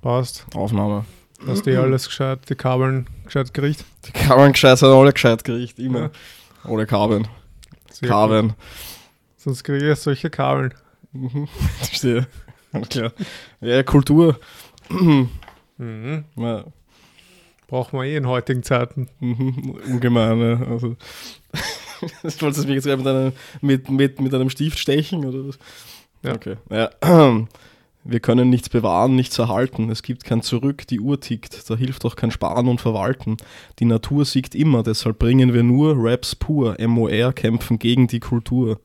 Passt. Aufnahme. Hast du eh alles gescheit, die Kabeln gescheit gerichtet? Die Kabeln gescheit sind alle gescheit gerichtet, immer. Alle Kabeln. Sehr Kabeln. gut. Sonst kriege ich solche Kabeln. Mhm. Verstehe. Klar. Ja, Kultur. Mhm. Ja, Braucht man eh in heutigen Zeiten. mhm. Ungemein, ja. Also. Wolltest du mich jetzt gerade mit einem, mit, mit, mit einem Stift stechen? Oder was? Ja. Okay. Ja. Wir können nichts bewahren, nichts erhalten. Es gibt kein Zurück, die Uhr tickt. Da hilft auch kein Sparen und Verwalten. Die Natur siegt immer, deshalb bringen wir nur Raps pur. MOR kämpfen gegen die Kultur.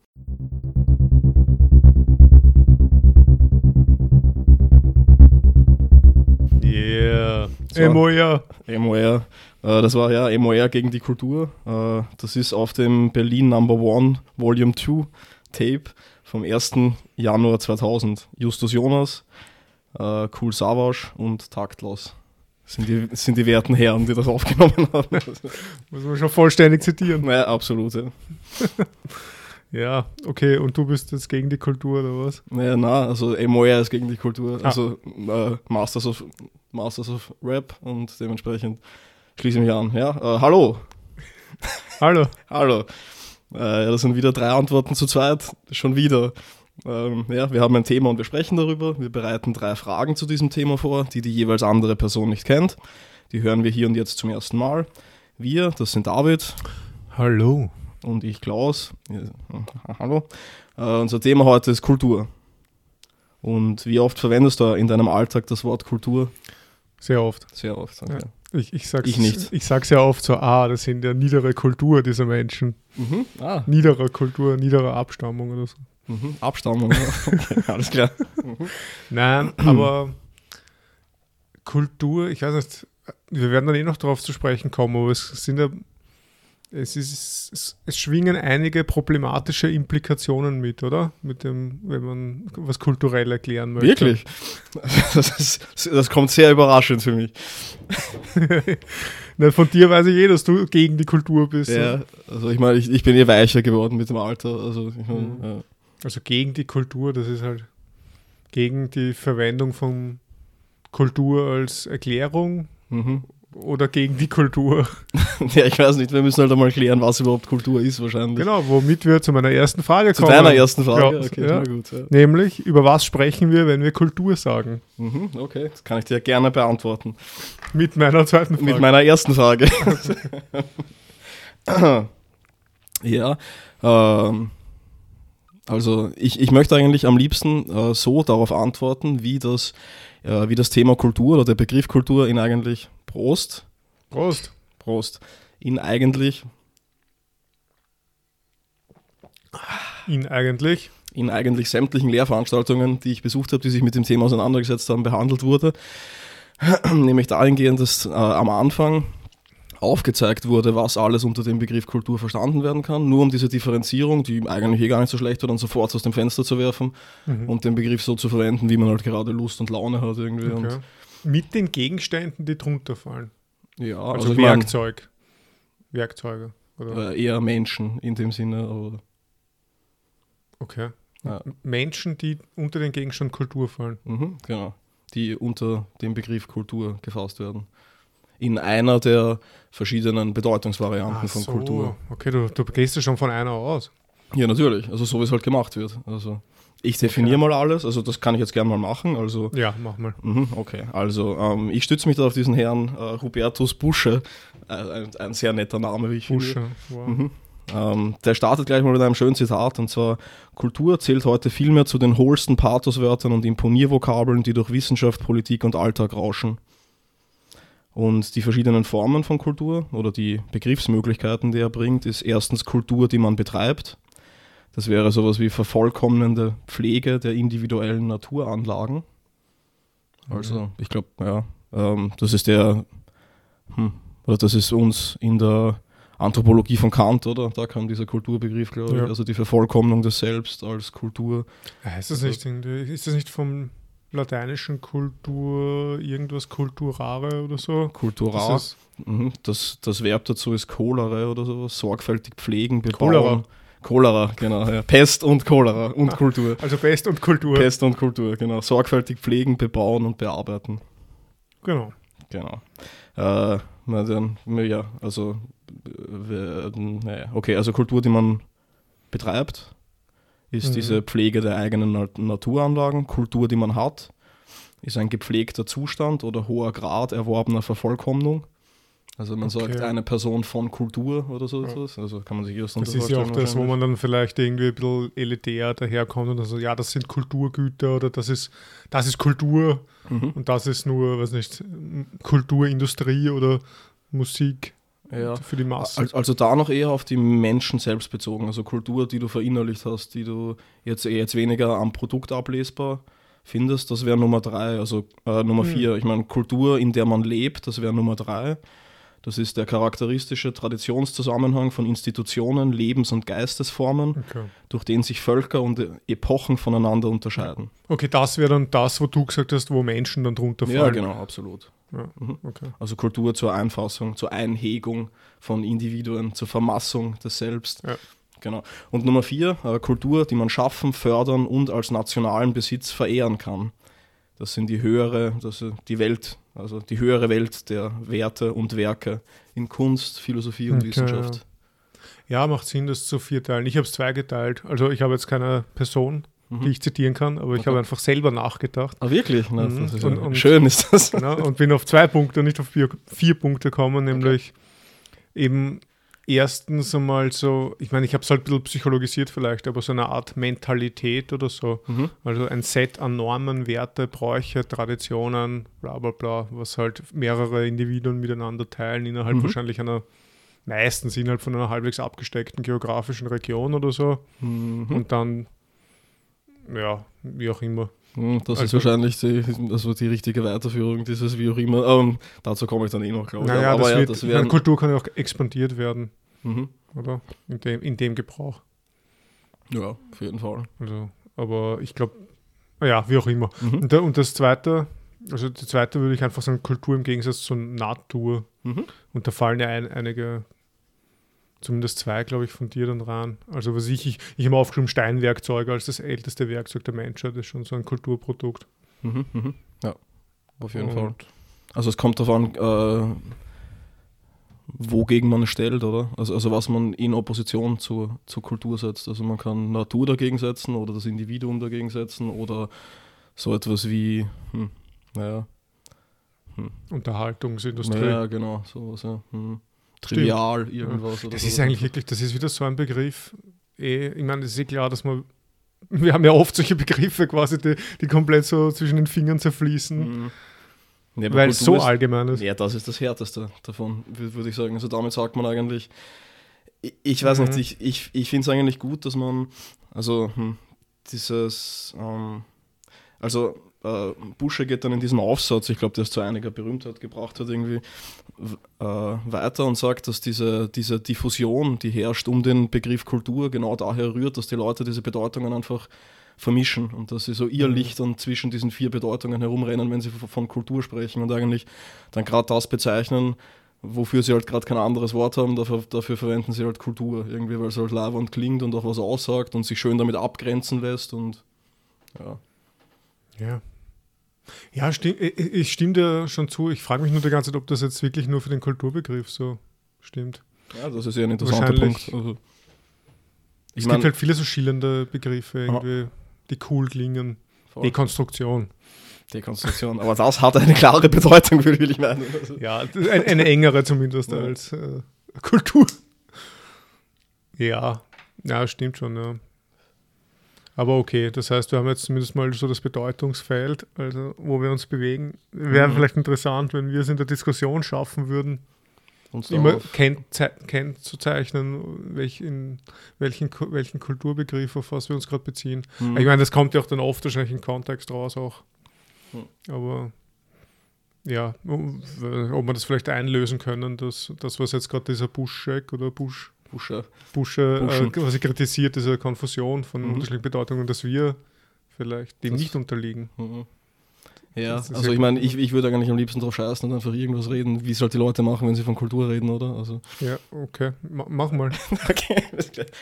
Yeah. So. Ja. MOR. Äh, das war ja MOR gegen die Kultur. Äh, das ist auf dem Berlin Number One Volume 2 Tape vom 1. Januar 2000. Justus Jonas, äh, Cool Savage und Taktlos. Sind die, sind die werten Herren, die das aufgenommen haben. Muss man schon vollständig zitieren. naja, absolut. Ja. Ja, okay. Und du bist jetzt gegen die Kultur oder was? Naja, na, also MOR ist gegen die Kultur. Ah. Also äh, Masters, of, Masters of Rap und dementsprechend schließe ich mich an. Ja, äh, hallo. Hallo. Hallo. Äh, ja, das sind wieder drei Antworten zu zweit. Schon wieder. Ähm, ja, wir haben ein Thema und wir sprechen darüber. Wir bereiten drei Fragen zu diesem Thema vor, die die jeweils andere Person nicht kennt. Die hören wir hier und jetzt zum ersten Mal. Wir, das sind David Hallo. und ich Klaus. Ja, hallo. Äh, unser Thema heute ist Kultur. Und wie oft verwendest du in deinem Alltag das Wort Kultur? Sehr oft. Sehr oft. Okay. Ich, ich, sag's, Ich nicht. Ich sag's ja oft so, ah, das sind ja niedere Kultur, diese Menschen. Mhm. Ah, Niederer Kultur, niederer Abstammung oder so. mhm. Abstammung. okay, alles klar. Nein, aber Kultur, ich weiß nicht, wir werden dann eh noch darauf zu sprechen kommen, aber es sind ja, es ist, es, es schwingen einige problematische Implikationen mit, oder? Mit dem, wenn man was kulturell erklären möchte. Wirklich? Das, ist, das kommt sehr überraschend für mich. Na, von dir weiß ich eh, dass du gegen die Kultur bist. Ja, also ich meine, ich, ich bin eh weicher geworden mit dem Alter. Also ich mein, Mhm. ja. Also gegen die Kultur, das ist halt gegen die Verwendung von Kultur als Erklärung Mhm. Oder gegen die Kultur. ja, ich weiß nicht, wir müssen halt einmal klären, was überhaupt Kultur ist wahrscheinlich. Genau, womit wir zu meiner ersten Frage Zu kommen. deiner ersten Frage? Ja, okay, ja. gut. Ja. Nämlich, über was sprechen wir, wenn wir Kultur sagen? Mhm, okay, das kann ich dir gerne beantworten. Mit meiner zweiten Frage. Mit meiner ersten Frage. ja, ähm, also ich, ich möchte eigentlich am liebsten äh, so darauf antworten, wie das, äh, wie das Thema Kultur oder der Begriff Kultur in eigentlich Prost, Prost. Prost, in eigentlich, Ihn eigentlich. in eigentlich sämtlichen Lehrveranstaltungen, die ich besucht habe, die sich mit dem Thema auseinandergesetzt haben, behandelt wurde. Nämlich dahingehend, dass äh, am Anfang aufgezeigt wurde, was alles unter dem Begriff Kultur verstanden werden kann, nur um diese Differenzierung, die eigentlich eh gar nicht so schlecht war, dann sofort aus dem Fenster zu werfen Mhm. und den Begriff so zu verwenden, wie man halt gerade Lust und Laune hat irgendwie. Okay. Mit den Gegenständen, die drunter fallen. Ja, Also, also, ich mein, Werkzeug. Werkzeuge. Oder? äh, eher Menschen in dem Sinne, aber Okay. Ja. Menschen, die unter den Gegenstand Kultur fallen. mhm, genau, die unter dem Begriff Kultur gefasst werden. In einer der verschiedenen Bedeutungsvarianten Ach von so. Kultur. Okay, du, du gehst ja schon von einer aus. Ja, natürlich. Also so wie es halt gemacht wird. Also ich definiere mal alles, also das kann ich jetzt gerne mal machen. Also Ja, mach mal. mhm, okay, also ähm, ich stütze mich da auf diesen Herrn äh, Hubertus Busche, äh, ein, ein sehr netter Name, wie ich finde. Busche. Wow. Mhm. Ähm, der startet gleich mal mit einem schönen Zitat und zwar: Kultur zählt heute vielmehr zu den hohlsten Pathoswörtern und Imponiervokabeln, die durch Wissenschaft, Politik und Alltag rauschen. Und die verschiedenen Formen von Kultur oder die Begriffsmöglichkeiten, die er bringt, ist erstens Kultur, die man betreibt. Das wäre sowas wie vervollkommnende Pflege der individuellen Naturanlagen. Also, ich glaube, ja, ähm, das ist der, hm, oder das ist uns in der Anthropologie von Kant, oder? Da kam dieser Kulturbegriff, glaube ich. Ja. Also die Vervollkommnung des Selbst als Kultur. Ist, das nicht, irgendwie- ist das nicht vom lateinischen Kultur irgendwas Kulturare oder so? Kultural. Das Mhm. Das, das Verb dazu ist Cholere oder sowas. Sorgfältig pflegen, bebauen. Cholera. Cholera, genau. Ja. Pest und Cholera und Ah. Kultur. also Pest und Kultur. Pest und Kultur, genau. Sorgfältig pflegen, bebauen und bearbeiten. Genau. Genau. Äh, na dann, ja, also, äh, naja, okay, also Kultur, die man betreibt, ist Mhm. diese Pflege der eigenen Na- Naturanlagen. Kultur, die man hat, ist ein gepflegter Zustand oder hoher Grad erworbener Vervollkommnung. Also man sagt Okay. eine Person von Kultur oder so Ja. etwas. Also kann man sich das Das ist ja auch das, wo man dann vielleicht irgendwie ein bisschen elitär daherkommt und dann so, ja, das sind Kulturgüter oder das ist, das ist Kultur Mhm. und das ist nur, weiß nicht, Kulturindustrie oder Musik Ja. für die Massen. Al- Also da noch eher auf die Menschen selbst bezogen. Also Kultur, die du verinnerlicht hast, die du jetzt, eher jetzt weniger am Produkt ablesbar findest, das wäre Nummer drei. Also äh, Nummer Mhm. vier, ich meine Kultur, in der man lebt, das wäre Nummer drei. Das ist der charakteristische Traditionszusammenhang von Institutionen, Lebens- und Geistesformen, Okay. durch den sich Völker und Epochen voneinander unterscheiden. okay, das wäre dann das, wo du gesagt hast, wo Menschen dann drunter fallen. Ja, genau, absolut. Ja, Mhm. okay. Also Kultur zur Einfassung, zur Einhegung von Individuen, zur Vermassung des Selbst. Ja. Genau. Und Nummer vier, äh, Kultur, die man schaffen, fördern und als nationalen Besitz verehren kann. Das sind die höhere, das ist die Welt, also die höhere Welt der Werte und Werke in Kunst, Philosophie und Okay, Wissenschaft. Ja, macht Sinn, das zu vierteilen. Ich habe es zweigeteilt. Also ich habe jetzt keine Person, Mhm. die ich zitieren kann, aber ich Okay. habe einfach selber nachgedacht. Ah, wirklich? Na, Mhm. ist Und- ja, und- schön ist das. Genau, und bin auf zwei Punkte, nicht auf vier, vier Punkte gekommen, nämlich eben erstens einmal so, ich meine, ich habe es halt ein bisschen psychologisiert vielleicht, aber so eine Art Mentalität oder so. Mhm. Also ein Set an Normen, Werte, Bräuche, Traditionen, bla bla bla, was halt mehrere Individuen miteinander teilen, innerhalb Mhm. wahrscheinlich einer, meistens innerhalb von einer halbwegs abgesteckten geografischen Region oder so. Mhm. Und dann, ja, wie auch immer. Mhm, Das ist Also- wahrscheinlich die, also die richtige Weiterführung dieses wie auch immer. Ähm, dazu komme ich dann eh noch, glaube ich. Naja, Aber das ja, wird, das wären, Kultur kann ja auch expandiert werden, mhm. oder? In dem, in dem Gebrauch. Ja, auf jeden Fall. Also, aber ich glaube, ja, wie auch immer. Mhm. Und, und das zweite, also die zweite würde ich einfach sagen, Kultur im Gegensatz zur Natur. Mhm. Und da fallen ja ein, einige, zumindest zwei, glaube ich, von dir dann rein. Also was ich, ich, ich habe aufgeschrieben, Steinwerkzeuge als das älteste Werkzeug der Menschheit, das ist schon so ein Kulturprodukt. Mhm. Mhm. Ja, auf jeden Und- Fall. Also es kommt darauf an, äh, wogegen man es stellt, oder? Also, also was man in Opposition zur, zur Kultur setzt. Also man kann Natur dagegen setzen oder das Individuum dagegen setzen oder so etwas wie, hm, naja, Unterhaltungsindustrie. naja, genau, sowas, ja. Hm. Trivial irgendwas. Oder Das so. ist eigentlich wirklich, das ist wieder so ein Begriff. Eh, ich meine, es ist eh klar, dass man, wir haben ja oft solche Begriffe quasi, die, die komplett so zwischen den Fingern zerfließen, Mhm. Ja, aber weil es so ist- allgemein ist. Ja, das ist das Härteste davon, wür- würde ich sagen. Also damit sagt man eigentlich, ich, ich weiß Mhm. nicht, ich, ich, ich finde es eigentlich gut, dass man, also hm, dieses, ähm, also äh, Busche geht dann in diesem Aufsatz, ich glaube, der es zu einiger Berühmtheit gebracht hat, irgendwie äh, weiter und sagt, dass diese, diese Diffusion, die herrscht um den Begriff Kultur, genau daher rührt, dass die Leute diese Bedeutungen einfach vermischen und dass sie so ihr Mhm. Licht dann zwischen diesen vier Bedeutungen herumrennen, wenn sie von Kultur sprechen und eigentlich dann gerade das bezeichnen, wofür sie halt gerade kein anderes Wort haben, dafür, dafür verwenden sie halt Kultur, irgendwie, weil es halt labernd klingt und auch was aussagt und sich schön damit abgrenzen lässt und ja. Ja. Ja, stimm, ich, stimme dir schon zu. Ich frage mich nur die ganze Zeit, ob das jetzt wirklich nur für den Kulturbegriff so stimmt. Ja, das ist ja ein interessanter. Punkt. Also, es meine, gibt halt viele so schillernde Begriffe, irgendwie, die cool klingen. Dekonstruktion. Dekonstruktion, aber das hat eine klare Bedeutung, will ich meinen. Also, Ja, das ist ein, eine engere zumindest Ja. als äh, Kultur. Ja, ja, stimmt schon, ja. Aber okay, das heißt, wir haben jetzt zumindest mal so das Bedeutungsfeld, also wo wir uns bewegen. Wäre Mhm. vielleicht interessant, wenn wir es in der Diskussion schaffen würden, uns immer darauf- kennt, kennt zu zeichnen, welch in, welchen, welchen Kulturbegriff, auf was wir uns gerade beziehen. Mhm. Ich meine, das kommt ja auch dann oft wahrscheinlich im Kontext raus auch. Hm. Aber ja, ob wir das vielleicht einlösen können, dass das, was jetzt gerade dieser Busch-Check oder Busch, Busche. Busche äh, Buschen. quasi kritisiert, diese Konfusion von Mhm. unterschiedlichen Bedeutungen, dass wir vielleicht dem Das- nicht unterliegen. Mhm. Ja, Das also ich meine, ich, ich würde eigentlich am liebsten drauf scheißen und einfach irgendwas reden, wie es halt die Leute machen, wenn sie von Kultur reden, oder? Also, Ja, okay, Ma mach mal. okay,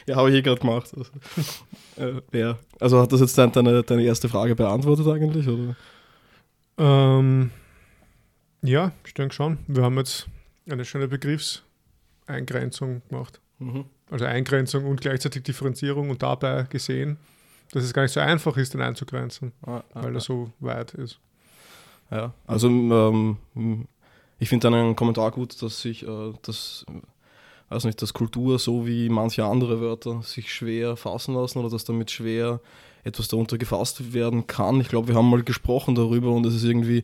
ja, habe ich eh gerade gemacht. Also, äh, ja. also hat das jetzt dein, deine, deine erste Frage beantwortet eigentlich, oder? Ähm, Ja, ich denke schon. Wir haben jetzt eine schöne Begriffseingrenzung gemacht. Mhm. Also Eingrenzung und gleichzeitig Differenzierung und dabei gesehen, dass es gar nicht so einfach ist, den einzugrenzen, Ah, ah, weil ah. er so weit ist. Ja, also ähm, ich finde einen Kommentar gut, dass sich äh, das, äh, weiß nicht, dass Kultur so wie manche andere Wörter sich schwer fassen lassen oder dass damit schwer etwas darunter gefasst werden kann. Ich glaube, wir haben mal gesprochen darüber und es ist irgendwie,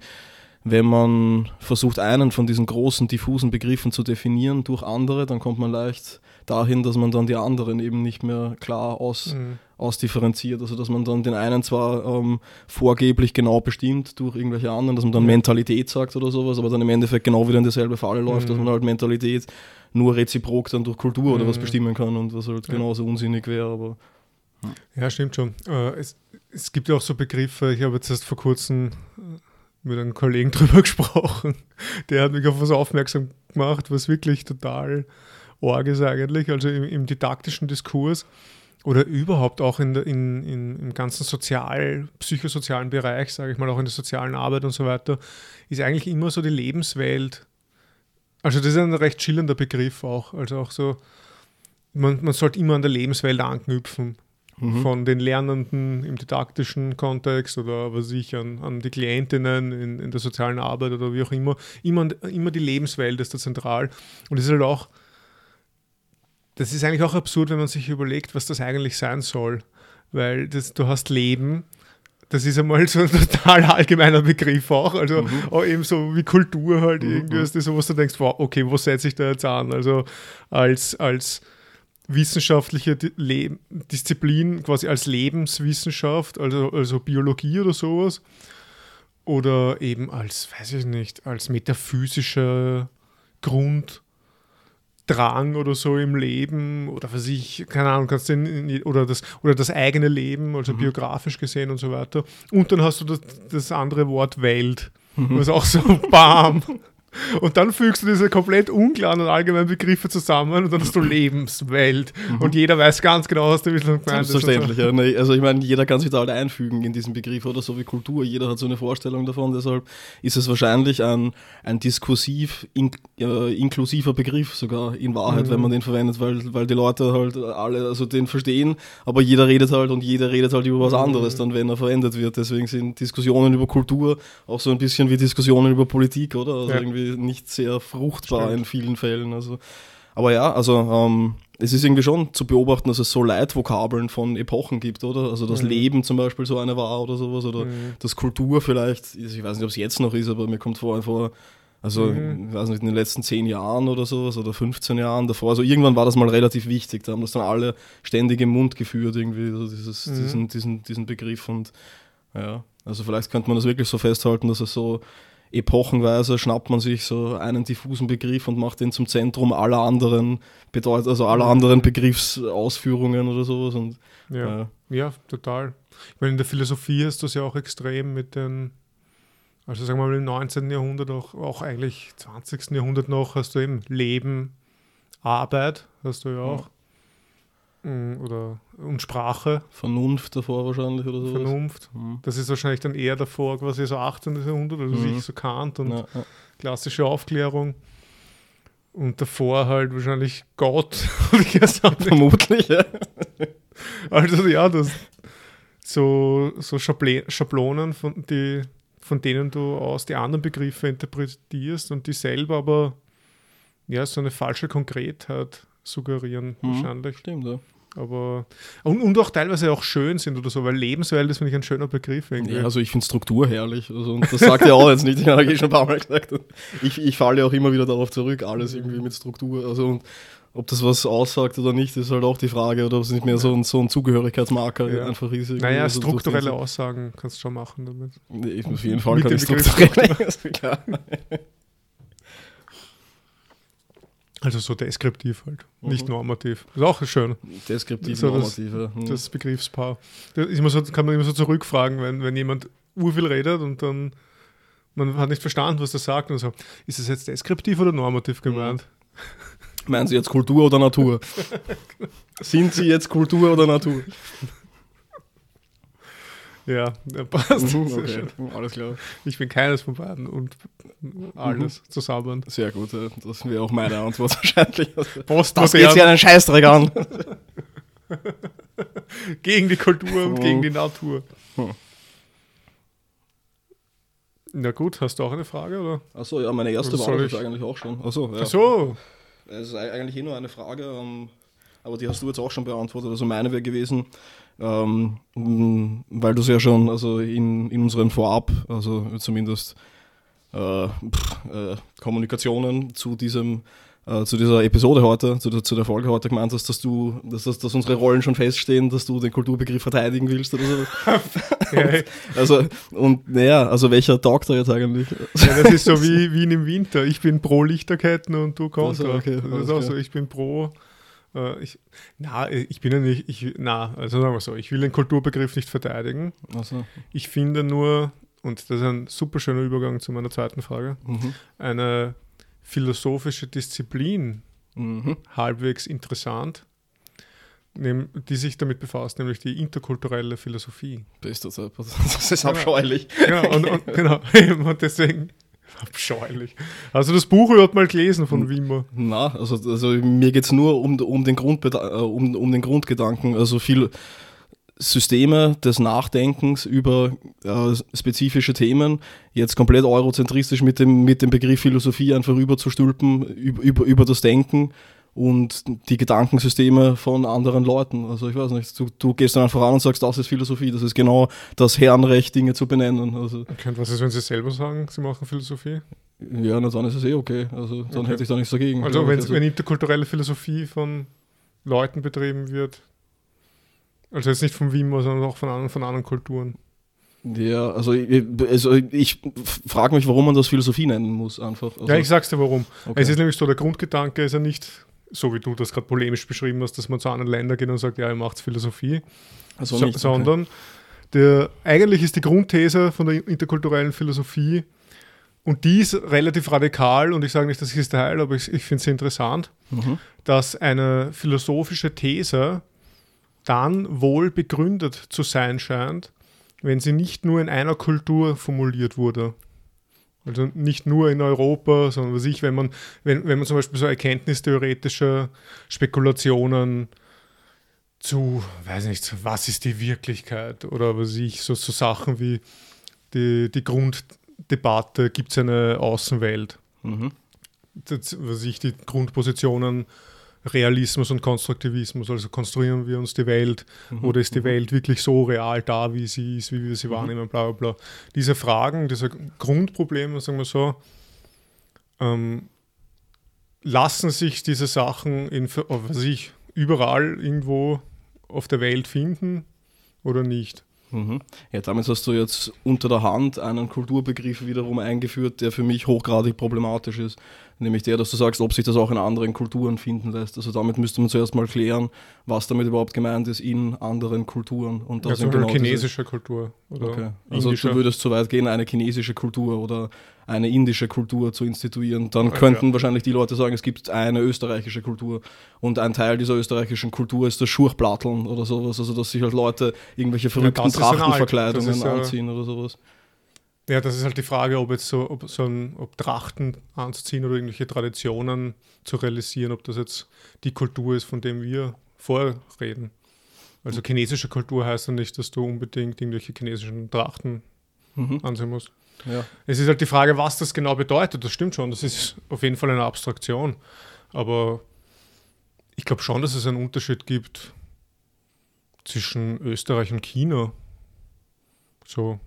wenn man versucht, einen von diesen großen, diffusen Begriffen zu definieren durch andere, dann kommt man leicht dahin, dass man dann die anderen eben nicht mehr klar aus, Mhm. ausdifferenziert. Also dass man dann den einen zwar ähm, vorgeblich genau bestimmt durch irgendwelche anderen, dass man dann Mentalität sagt oder sowas, aber dann im Endeffekt genau wieder in dieselbe Falle läuft, dass Mhm. man halt Mentalität nur reziprok dann durch Kultur oder was Mhm. bestimmen kann und was halt genauso unsinnig wäre. Aber Ja, stimmt schon. Äh, es, es gibt ja auch so Begriffe, ich habe jetzt erst vor kurzem äh, mit einem Kollegen drüber gesprochen, der hat mich auf was aufmerksam gemacht, was wirklich total arg ist eigentlich, also im, im didaktischen Diskurs oder überhaupt auch in in, in, im ganzen sozial, psychosozialen Bereich, sage ich mal, auch in der sozialen Arbeit und so weiter, ist eigentlich immer so die Lebenswelt. Also das ist ein recht schillernder Begriff auch. Also auch so, man, man sollte immer an der Lebenswelt anknüpfen Mhm. von den Lernenden im didaktischen Kontext oder was ich an, an die Klientinnen in, in der sozialen Arbeit oder wie auch immer. Immer, immer die Lebenswelt ist da zentral. Und es ist halt auch, das ist eigentlich auch absurd, wenn man sich überlegt, was das eigentlich sein soll. Weil das, du hast Leben, das ist einmal so ein total allgemeiner Begriff auch. Also auch eben so wie Kultur halt Mhm, irgendwie, mhm. ist das so, was du denkst, wow, okay, wo setze ich da jetzt an? Also als, als wissenschaftliche Le Disziplin, quasi als Lebenswissenschaft, also, also Biologie oder sowas. Oder eben als, weiß ich nicht, als metaphysischer Grunddrang oder so im Leben oder was ich, keine Ahnung, kannst du in, oder, das, oder das eigene Leben, also biografisch gesehen und so weiter. Und dann hast du das, das andere Wort Welt, was auch so bam. Und dann fügst du diese komplett unklaren und allgemeinen Begriffe zusammen und dann hast du Lebenswelt. Und jeder weiß ganz genau, was du gemeint ist. Selbstverständlich, ja. Nee, Also ich meine, jeder kann sich da halt einfügen in diesen Begriff oder so wie Kultur. Jeder hat so eine Vorstellung davon. Deshalb ist es wahrscheinlich ein, ein diskursiv in, äh, inklusiver Begriff sogar in Wahrheit, Mhm. wenn man den verwendet, weil, weil die Leute halt alle also den verstehen, aber jeder redet halt und jeder redet halt über was Mhm. anderes dann, wenn er verwendet wird. Deswegen sind Diskussionen über Kultur auch so ein bisschen wie Diskussionen über Politik, oder? Also Ja. irgendwie nicht sehr fruchtbar Stimmt. in vielen Fällen. Also aber ja, also ähm, es ist irgendwie schon zu beobachten, dass es so Leitvokabeln von Epochen gibt, oder? Also das Mhm. Leben zum Beispiel so eine war oder sowas, oder Mhm. das Kultur vielleicht, ich weiß nicht, ob es jetzt noch ist, aber mir kommt vor, vor also Mhm. ich weiß nicht, in den letzten zehn Jahren oder sowas oder 15 Jahren davor, also irgendwann war das mal relativ wichtig, da haben das dann alle ständig im Mund geführt, irgendwie, also dieses, Mhm. diesen, diesen, diesen Begriff und ja, also vielleicht könnte man das wirklich so festhalten, dass es so epochenweise schnappt man sich so einen diffusen Begriff und macht den zum Zentrum aller anderen bedeutet, also aller anderen Begriffsausführungen oder sowas. Und Ja. äh, Ja, total. Ich meine, in der Philosophie hast du es ja auch extrem mit den, also sagen wir mal im 19. Jahrhundert, auch, auch eigentlich 20. Jahrhundert noch, hast du eben Leben, Arbeit, hast du ja auch. Mm, Oder, und Sprache, Vernunft davor wahrscheinlich oder sowas. Vernunft. Mhm. Das ist wahrscheinlich dann eher davor, quasi so 18. Jahrhundert, also Mhm. sich so Kant und Ja, ja. klassische Aufklärung. Und davor halt wahrscheinlich Gott. ich. Vermutlich, ja. Also ja, das so, so Schablonen, von, die, von denen du aus die anderen Begriffe interpretierst und die selber aber ja, so eine falsche Konkretheit suggerieren Mhm. wahrscheinlich. Stimmt, ja. Aber und, und auch teilweise auch schön sind oder so, weil Lebenswelt ist, finde ich, ein schöner Begriff irgendwie. Ja, also ich finde Struktur herrlich. Also, und das sagt ja auch jetzt nicht, ich habe schon ein paar Mal gesagt. Ich, ich falle auch immer wieder darauf zurück, alles irgendwie mit Struktur. Also und ob das was aussagt oder nicht, ist halt auch die Frage, oder ob es nicht mehr so ein, so ein Zugehörigkeitsmarker Ja. einfach ist. naja, Also strukturelle Aussagen kannst du schon machen damit. Nee, auf jeden Fall Mit kann dem ich Begriff strukturell. ist klar. Also so deskriptiv halt, nicht Mhm. normativ. Ist auch schön. Deskriptiv, So das- normative. hm. das Begriffspaar. Das ist immer so, kann man immer so zurückfragen, wenn, wenn jemand urviel redet und dann man hat nicht verstanden, was er sagt und so, ist es jetzt deskriptiv oder normativ gemeint? Meinen Sie jetzt Kultur oder Natur? Sind Sie jetzt Kultur oder Natur? Ja, ja passt. Mhm, okay, schön. alles klar. Ich bin keines von beiden und alles zusammen. Sehr gut, das wäre auch meine Antwort wahrscheinlich. Das Postmodern geht sich einen Scheißdreck an. gegen die Kultur und Mhm. gegen die Natur. Hm. Na gut, hast du auch eine Frage? Oder? Achso, ja, meine erste war das ich- eigentlich auch schon. Achso, ja. Ach so, Es ist eigentlich eh nur eine Frage, ähm, aber die hast du jetzt auch schon beantwortet. Also meine wäre gewesen, ähm, weil du es ja schon also in, in unseren Vorab, also zumindest äh, pff, äh, Kommunikationen zu diesem äh, zu dieser Episode heute, zu der, zu der Folge heute gemeint hast, dass du, dass, dass, dass unsere Rollen schon feststehen, dass du den Kulturbegriff verteidigen willst oder so. ja, ja, Also, und naja, also welcher taugt da jetzt eigentlich? das ist so wie Wien im Winter. Ich bin pro Lichterketten und du kontra. Ach so, okay, das ist auch so, ich bin pro. Äh, ich, na, ich bin ja nicht, ich, na, also sagen wir so, ich will den Kulturbegriff nicht verteidigen. Also, Ich finde nur, und das ist ein super schöner Übergang zu meiner zweiten Frage, mhm. eine philosophische Disziplin Mhm. halbwegs interessant, die sich damit befasst, nämlich die interkulturelle Philosophie. Bester Zeitpunkt. Das ist abscheulich. Ja, und, und, genau, und deswegen abscheulich. Hast du das Buch überhaupt mal gelesen von Hm. Wimmer? Na, also, also mir geht es nur um, um, den Grundbeda- äh, um, um den Grundgedanken. Also viel Systeme des Nachdenkens über äh, spezifische Themen jetzt komplett eurozentristisch mit dem, mit dem Begriff Philosophie einfach rüberzustülpen, über, über, über das Denken und die Gedankensysteme von anderen Leuten. Also ich weiß nicht, du, du gehst dann einfach an und sagst, das ist Philosophie, das ist genau das Herrenrecht, Dinge zu benennen. Also und was ist, wenn Sie selber sagen, Sie machen Philosophie? ja, na, dann ist es eh okay. Also dann Okay. hätte ich da nichts dagegen. Also, glaub ich. wenn, wenn interkulturelle Philosophie von Leuten betrieben wird, also jetzt nicht von Wimmer, sondern auch von anderen, von anderen Kulturen. Ja, also ich, also ich frage mich, warum man das Philosophie nennen muss, einfach. Also, ja, ich sag's dir warum. okay. Es ist nämlich so, der Grundgedanke ist ja nicht, so wie du das gerade polemisch beschrieben hast, dass man zu anderen Ländern geht und sagt, ja, ihr macht Philosophie, also so, nicht, okay. sondern der, eigentlich ist die Grundthese von der interkulturellen Philosophie und die ist relativ radikal und ich sage nicht, das ist der Heil, aber ich, ich finde es interessant, Mhm. dass eine philosophische These dann wohl begründet zu sein scheint, wenn sie nicht nur in einer Kultur formuliert wurde. Also nicht nur in Europa, sondern was ich, wenn man, wenn, wenn man zum Beispiel so erkenntnistheoretische Spekulationen zu, weiß nicht, was ist die Wirklichkeit oder was ich, so, so Sachen wie die, die Grunddebatte, gibt es eine Außenwelt? Mhm. das, was ich, die Grundpositionen Realismus und Konstruktivismus, also konstruieren wir uns die Welt Mhm. oder ist die Welt wirklich so real da, wie sie ist, wie wir sie wahrnehmen, bla bla bla. Diese Fragen, diese Grundprobleme, sagen wir so, ähm, lassen sich diese Sachen in, oh, was weiß ich, überall irgendwo auf der Welt finden oder nicht? Mhm. Ja, damit hast du jetzt unter der Hand einen Kulturbegriff wiederum eingeführt, der für mich hochgradig problematisch ist. Nämlich der, dass du sagst, ob sich das auch in anderen Kulturen finden lässt. Also damit müsste man zuerst mal klären, was damit überhaupt gemeint ist in anderen Kulturen. Und das Also sind eine genau chinesische Kultur oder Okay. Also indische. du würdest so weit gehen, eine chinesische Kultur oder eine indische Kultur zu instituieren. Dann Ja. könnten wahrscheinlich die Leute sagen, es gibt eine österreichische Kultur und ein Teil dieser österreichischen Kultur ist das Schurchplatteln oder sowas. Also dass sich halt Leute irgendwelche verrückten Alt. Trachtenverkleidungen ja- anziehen oder sowas. Ja, das ist halt die Frage, ob jetzt so, ob so ein, ob Trachten anzuziehen oder irgendwelche Traditionen zu realisieren, ob das jetzt die Kultur ist, von dem wir vorreden. Also chinesische Kultur heißt ja nicht, dass du unbedingt irgendwelche chinesischen Trachten Mhm. ansehen musst. Ja. Es ist halt die Frage, was das genau bedeutet. Das stimmt schon, das ist auf jeden Fall eine Abstraktion. Aber ich glaube schon, dass es einen Unterschied gibt zwischen Österreich und China. So,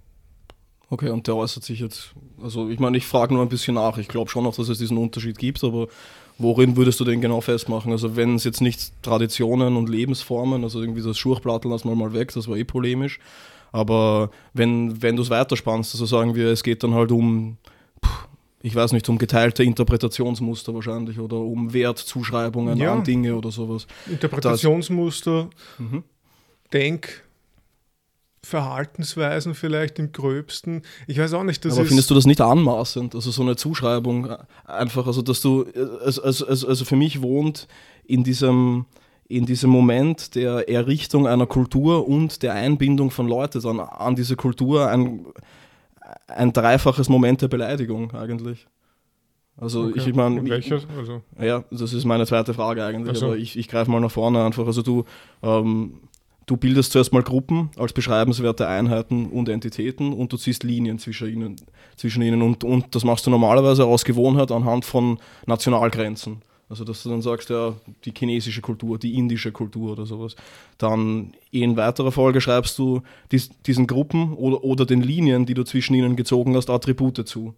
Okay, und der äußert sich jetzt, also ich meine, ich frage nur ein bisschen nach. Ich glaube schon auch, dass es diesen Unterschied gibt, aber worin würdest du den genau festmachen? Also wenn es jetzt nicht Traditionen und Lebensformen, also irgendwie das Schurchplatteln lassen wir mal weg, das war eh polemisch, aber wenn, wenn du es weiterspannst, also sagen wir, es geht dann halt um, ich weiß nicht, um geteilte Interpretationsmuster wahrscheinlich oder um Wertzuschreibungen Ja. an Dinge oder sowas. Interpretationsmuster, Mhm. Denk, Verhaltensweisen vielleicht im gröbsten. Ich weiß auch nicht, das aber findest du das nicht anmaßend? Also so eine Zuschreibung einfach, also dass du, also, also, also, für mich wohnt in diesem, in diesem Moment der Errichtung einer Kultur und der Einbindung von Leuten dann an diese Kultur ein, ein dreifaches Moment der Beleidigung eigentlich. Also Okay. ich meine, welches? Also, ja, das ist meine zweite Frage eigentlich, so. aber ich, ich greife mal nach vorne einfach. Also du, ähm, du bildest zuerst mal Gruppen als beschreibenswerte Einheiten und Entitäten und du ziehst Linien zwischen ihnen, zwischen ihnen und, und das machst du normalerweise aus Gewohnheit anhand von Nationalgrenzen. Also dass du dann sagst, ja, die chinesische Kultur, die indische Kultur oder sowas. Dann in weiterer Folge schreibst du dies, diesen Gruppen oder, oder den Linien, die du zwischen ihnen gezogen hast, Attribute zu.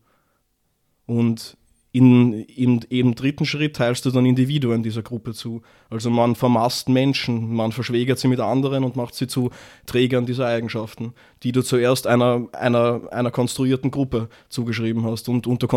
Und in, im, im dritten Schritt teilst du dann Individuen dieser Gruppe zu. Also man vermasst Menschen, man verschwägert sie mit anderen und macht sie zu Trägern dieser Eigenschaften, die du zuerst einer, einer, einer konstruierten Gruppe zugeschrieben hast. Und, und du,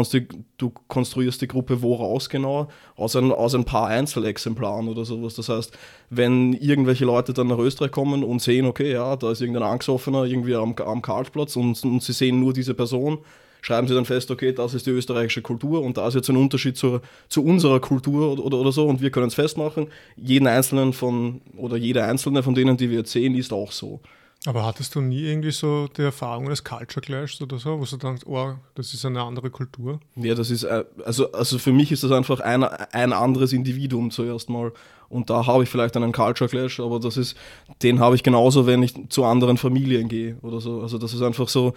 du konstruierst die Gruppe woraus genau? Aus ein, aus ein paar Einzelexemplaren oder sowas. Das heißt, wenn irgendwelche Leute dann nach Österreich kommen und sehen, okay, ja, da ist irgendein Angstoffener irgendwie am, am Karlsplatz und, und sie sehen nur diese Person, schreiben sie dann fest, okay, das ist die österreichische Kultur und da ist jetzt ein Unterschied zur, zu unserer Kultur oder, oder, oder so und wir können es festmachen. Jeden einzelnen von oder jeder einzelne von denen, die wir jetzt sehen, ist auch so. aber hattest du nie irgendwie so die Erfahrung des Culture Clashs oder so, wo du denkst, oh, das ist eine andere Kultur? Ja, das ist, äh, also, also für mich ist das einfach ein, ein anderes Individuum zuerst mal. Und da habe ich vielleicht einen Culture Clash, aber das ist, den habe ich genauso, wenn ich zu anderen Familien gehe oder so. Also das ist einfach so,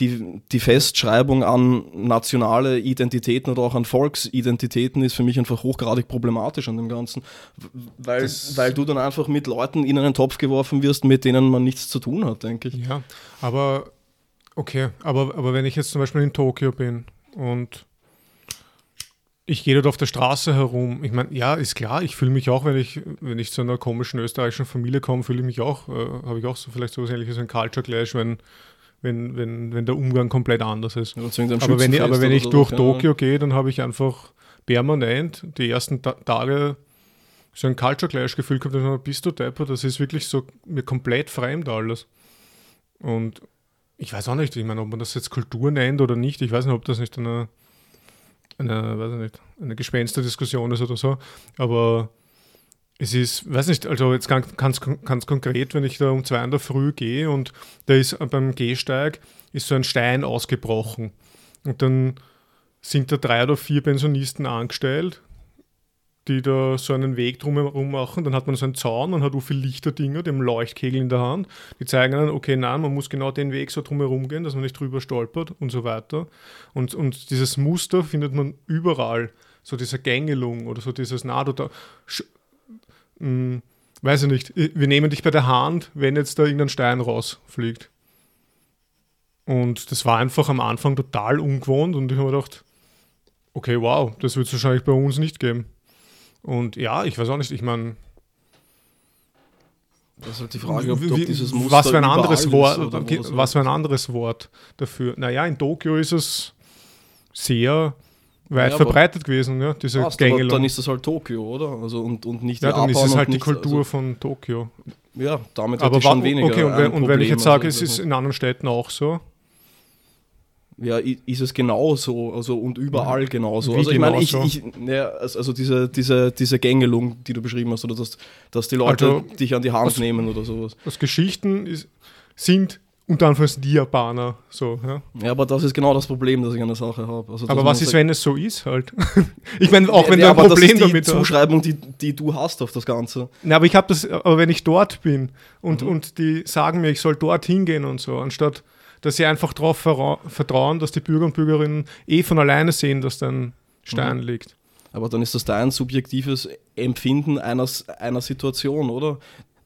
die, die Festschreibung an nationale Identitäten oder auch an Volksidentitäten ist für mich einfach hochgradig problematisch an dem Ganzen, weil, Das- weil du dann einfach mit Leuten in einen Topf geworfen wirst, mit denen man nichts zu tun hat, denke ich. Ja, aber okay, aber, aber wenn ich jetzt zum Beispiel in Tokio bin und ich gehe dort auf der Straße herum, ich meine, ja, ist klar, ich fühle mich auch, wenn ich, wenn ich zu einer komischen österreichischen Familie komme, fühle ich mich auch, äh, habe ich auch so vielleicht so was ähnliches wie ein Culture Clash, wenn, wenn, wenn, wenn der Umgang komplett anders ist. Aber wenn ich, aber wenn ich so, durch Ahnung. Tokio gehe, dann habe ich einfach permanent die ersten Ta Tage so ein Culture Clash Gefühl gehabt, dass ich, bist du Depper, das ist wirklich so mir komplett fremd alles. Und ich weiß auch nicht, ich meine, ob man das jetzt Kultur nennt oder nicht, ich weiß nicht, ob das nicht eine, eine, weiß ich nicht, eine Gespensterdiskussion ist oder so, aber es ist, weiß nicht, also jetzt ganz, ganz, ganz konkret, wenn ich da um zwei in der Früh gehe und da ist beim Gehsteig ist so ein Stein ausgebrochen und dann sind da drei oder vier Pensionisten angestellt, die da so einen Weg drumherum machen. Dann hat man so einen Zaun, man hat so viele Lichterdinger, haben Leuchtkegel in der Hand. Die zeigen dann, okay, nein, man muss genau den Weg so drumherum gehen, dass man nicht drüber stolpert und so weiter. Und, und dieses Muster findet man überall. So diese Gängelung oder so dieses, na, du da, mh, weiß ich nicht, wir nehmen dich bei der Hand, wenn jetzt da irgendein Stein rausfliegt. Und das war einfach am Anfang total ungewohnt und ich habe mir gedacht, okay, wow, das wird es wahrscheinlich bei uns nicht geben. Und ja, ich weiß auch nicht, ich meine, Das ist halt die Frage, ob, wie- dieses Muster was für ein anderes ist Wort, das was für ein anderes Wort dafür. Naja, in Tokio ist es sehr weit Ja, verbreitet gewesen, ja, diese Passt, aber Gängelung. dann ist das halt Tokio, oder? Also und, und nicht ja, dann ist es halt die Kultur Also, von Tokio. ja, damit Aber hätte ich schon weniger. okay, und wenn, und wenn ich Problem, jetzt sage, also, es ist in anderen Städten auch so, Ja, ist es genauso, also und überall genauso. Wie also ich meine, ich, ich ja, also also diese, diese, diese Gängelung, die du beschrieben hast, oder dass, dass die Leute Also, dich an die Hand was- nehmen oder sowas. dass Geschichten ist, sind unter Anführungszeichen die Japaner so, ja. Ja, aber das ist genau das Problem, das ich an der Sache habe. Also, Aber was ist, wenn es so ist halt? ich meine, auch wenn ja, du ein Problem das ist die damit hast. Zuschreibung, die, die du hast auf das Ganze. Na, aber ich habe das, aber wenn ich dort bin und, Mhm. und die sagen mir, ich soll dort hingehen und so, anstatt dass sie einfach darauf vertrauen, dass die Bürger und Bürgerinnen eh von alleine sehen, dass da ein Stein Mhm. liegt. Aber dann ist das dein subjektives Empfinden einer, einer Situation, oder?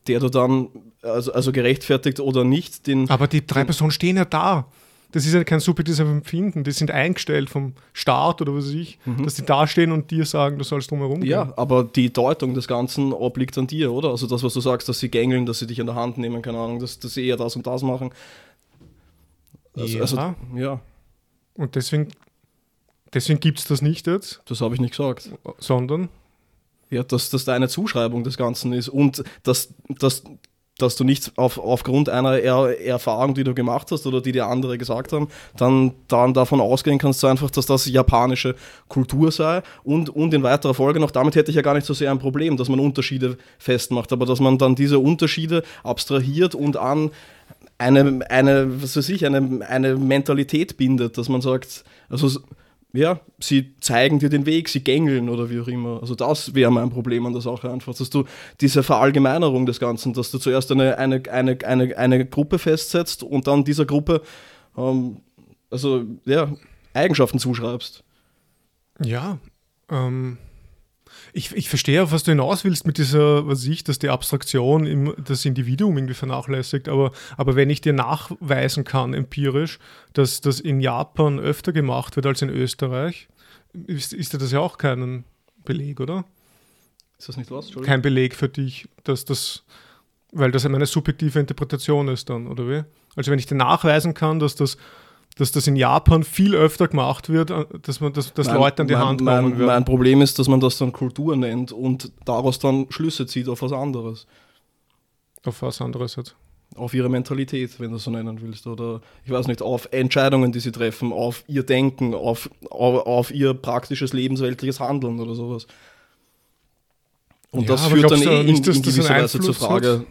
Der du dann, also, also gerechtfertigt oder nicht, den. Aber die drei Personen stehen ja da. Das ist ja kein subjektives Empfinden. Die sind eingestellt vom Staat oder was weiß ich, dass die da stehen und dir sagen, du sollst drumherum gehen. Mhm. Ja, aber die Deutung des Ganzen obliegt an dir, oder? Also das, was du sagst, dass sie gängeln, dass sie dich an der Hand nehmen, keine Ahnung, dass, dass sie eher das und das machen. Also, Ja. also ja, Und deswegen, deswegen gibt es das nicht jetzt, das habe ich nicht gesagt. sondern Ja, dass das deine Zuschreibung des Ganzen ist und dass, dass dass du nicht auf, aufgrund einer er Erfahrung, die du gemacht hast oder die dir andere gesagt haben, dann, dann davon ausgehen kannst du einfach, dass das japanische Kultur sei und, und in weiterer Folge noch, damit hätte ich ja gar nicht so sehr ein Problem, dass man Unterschiede festmacht, aber dass man dann diese Unterschiede abstrahiert und an eine, eine was weiß ich, eine, eine Mentalität bindet, dass man sagt, also ja, sie zeigen dir den Weg, sie gängeln oder wie auch immer. Also das wäre mein Problem an der Sache einfach, dass du diese Verallgemeinerung des Ganzen, dass du zuerst eine, eine, eine, eine, eine Gruppe festsetzt und dann dieser Gruppe ähm, also ja, Eigenschaften zuschreibst. Ja, ähm, ich, ich verstehe, auf was du hinaus willst mit dieser, was ich, dass die Abstraktion im, das Individuum irgendwie vernachlässigt, aber, aber wenn ich dir nachweisen kann, empirisch, dass das in Japan öfter gemacht wird als in Österreich, ist, ist das ja auch kein Beleg, oder? Ist das nicht was? Kein Beleg für dich, dass das, weil das eine subjektive Interpretation ist dann, oder wie? Also wenn ich dir nachweisen kann, dass das dass das in Japan viel öfter gemacht wird, äh, dass man dass, dass mein, Leute an die mein, Hand kommen mein, Mein Problem ist, dass man das dann Kultur nennt und daraus dann Schlüsse zieht auf was anderes. Auf was anderes jetzt? Auf ihre Mentalität, wenn du so nennen willst. Oder ich weiß nicht, auf Entscheidungen, die sie treffen, auf ihr Denken, auf, auf, auf ihr praktisches lebensweltliches Handeln oder sowas. Und ja, das führt dann eh in, in gewisser Weise zur Frage, hat?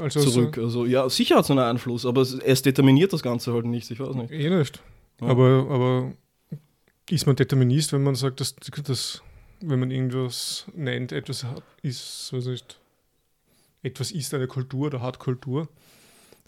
Also zurück. So also ja, sicher hat es einen Einfluss, aber es, es, determiniert das Ganze halt nicht, ich weiß nicht. Eh nicht. Ja. Aber, aber ist man Determinist, wenn man sagt, dass, dass wenn man irgendwas nennt, etwas ist, was nicht, etwas ist eine Kultur oder hat Kultur?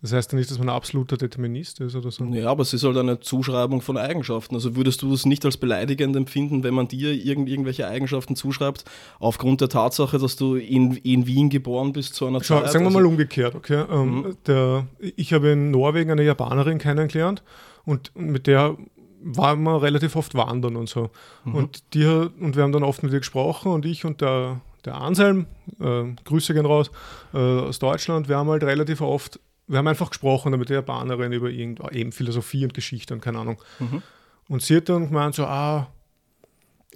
Das heißt ja nicht, dass man ein absoluter Determinist ist oder so. Ja, aber es ist halt eine Zuschreibung von Eigenschaften. Also würdest du es nicht als beleidigend empfinden, wenn man dir irgend, irgendwelche Eigenschaften zuschreibt, aufgrund der Tatsache, dass du in, in Wien geboren bist zu einer Schau, Zeit? Sagen wir also mal umgekehrt, okay? Ähm, mhm. der, ich habe in Norwegen eine Japanerin kennengelernt und mit der war man relativ oft wandern und so. Mhm. Und, die, und wir haben dann oft mit ihr gesprochen und ich und der, der Anselm, äh, Grüße gehen raus, äh, aus Deutschland, wir haben halt relativ oft wir haben einfach gesprochen mit der Japanerin über irgend, eben Philosophie und Geschichte und keine Ahnung. Mhm. Und sie hat dann gemeint, so, ah,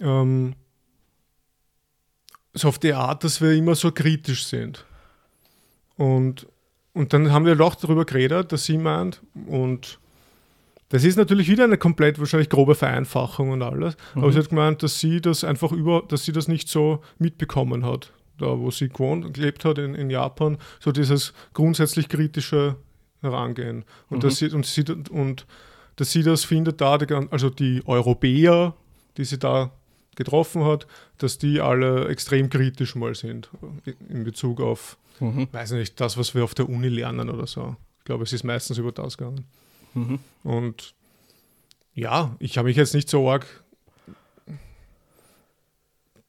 ähm, so auf die Art, dass wir immer so kritisch sind. Und, und dann haben wir doch darüber geredet, dass sie meint, und das ist natürlich wieder eine komplett wahrscheinlich grobe Vereinfachung und alles, mhm. aber sie hat gemeint, dass sie das einfach über, dass sie das nicht so mitbekommen hat da wo sie gewohnt, gelebt hat in, in Japan, so dieses grundsätzlich kritische Herangehen. Und, mhm. dass sie, und, sie, und dass sie das findet, da die, also die Europäer, die sie da getroffen hat, dass die alle extrem kritisch mal sind in Bezug auf, mhm. weiß nicht, das, was wir auf der Uni lernen oder so. Ich glaube, es ist meistens über das gegangen. Mhm. Und ja, ich habe mich jetzt nicht so arg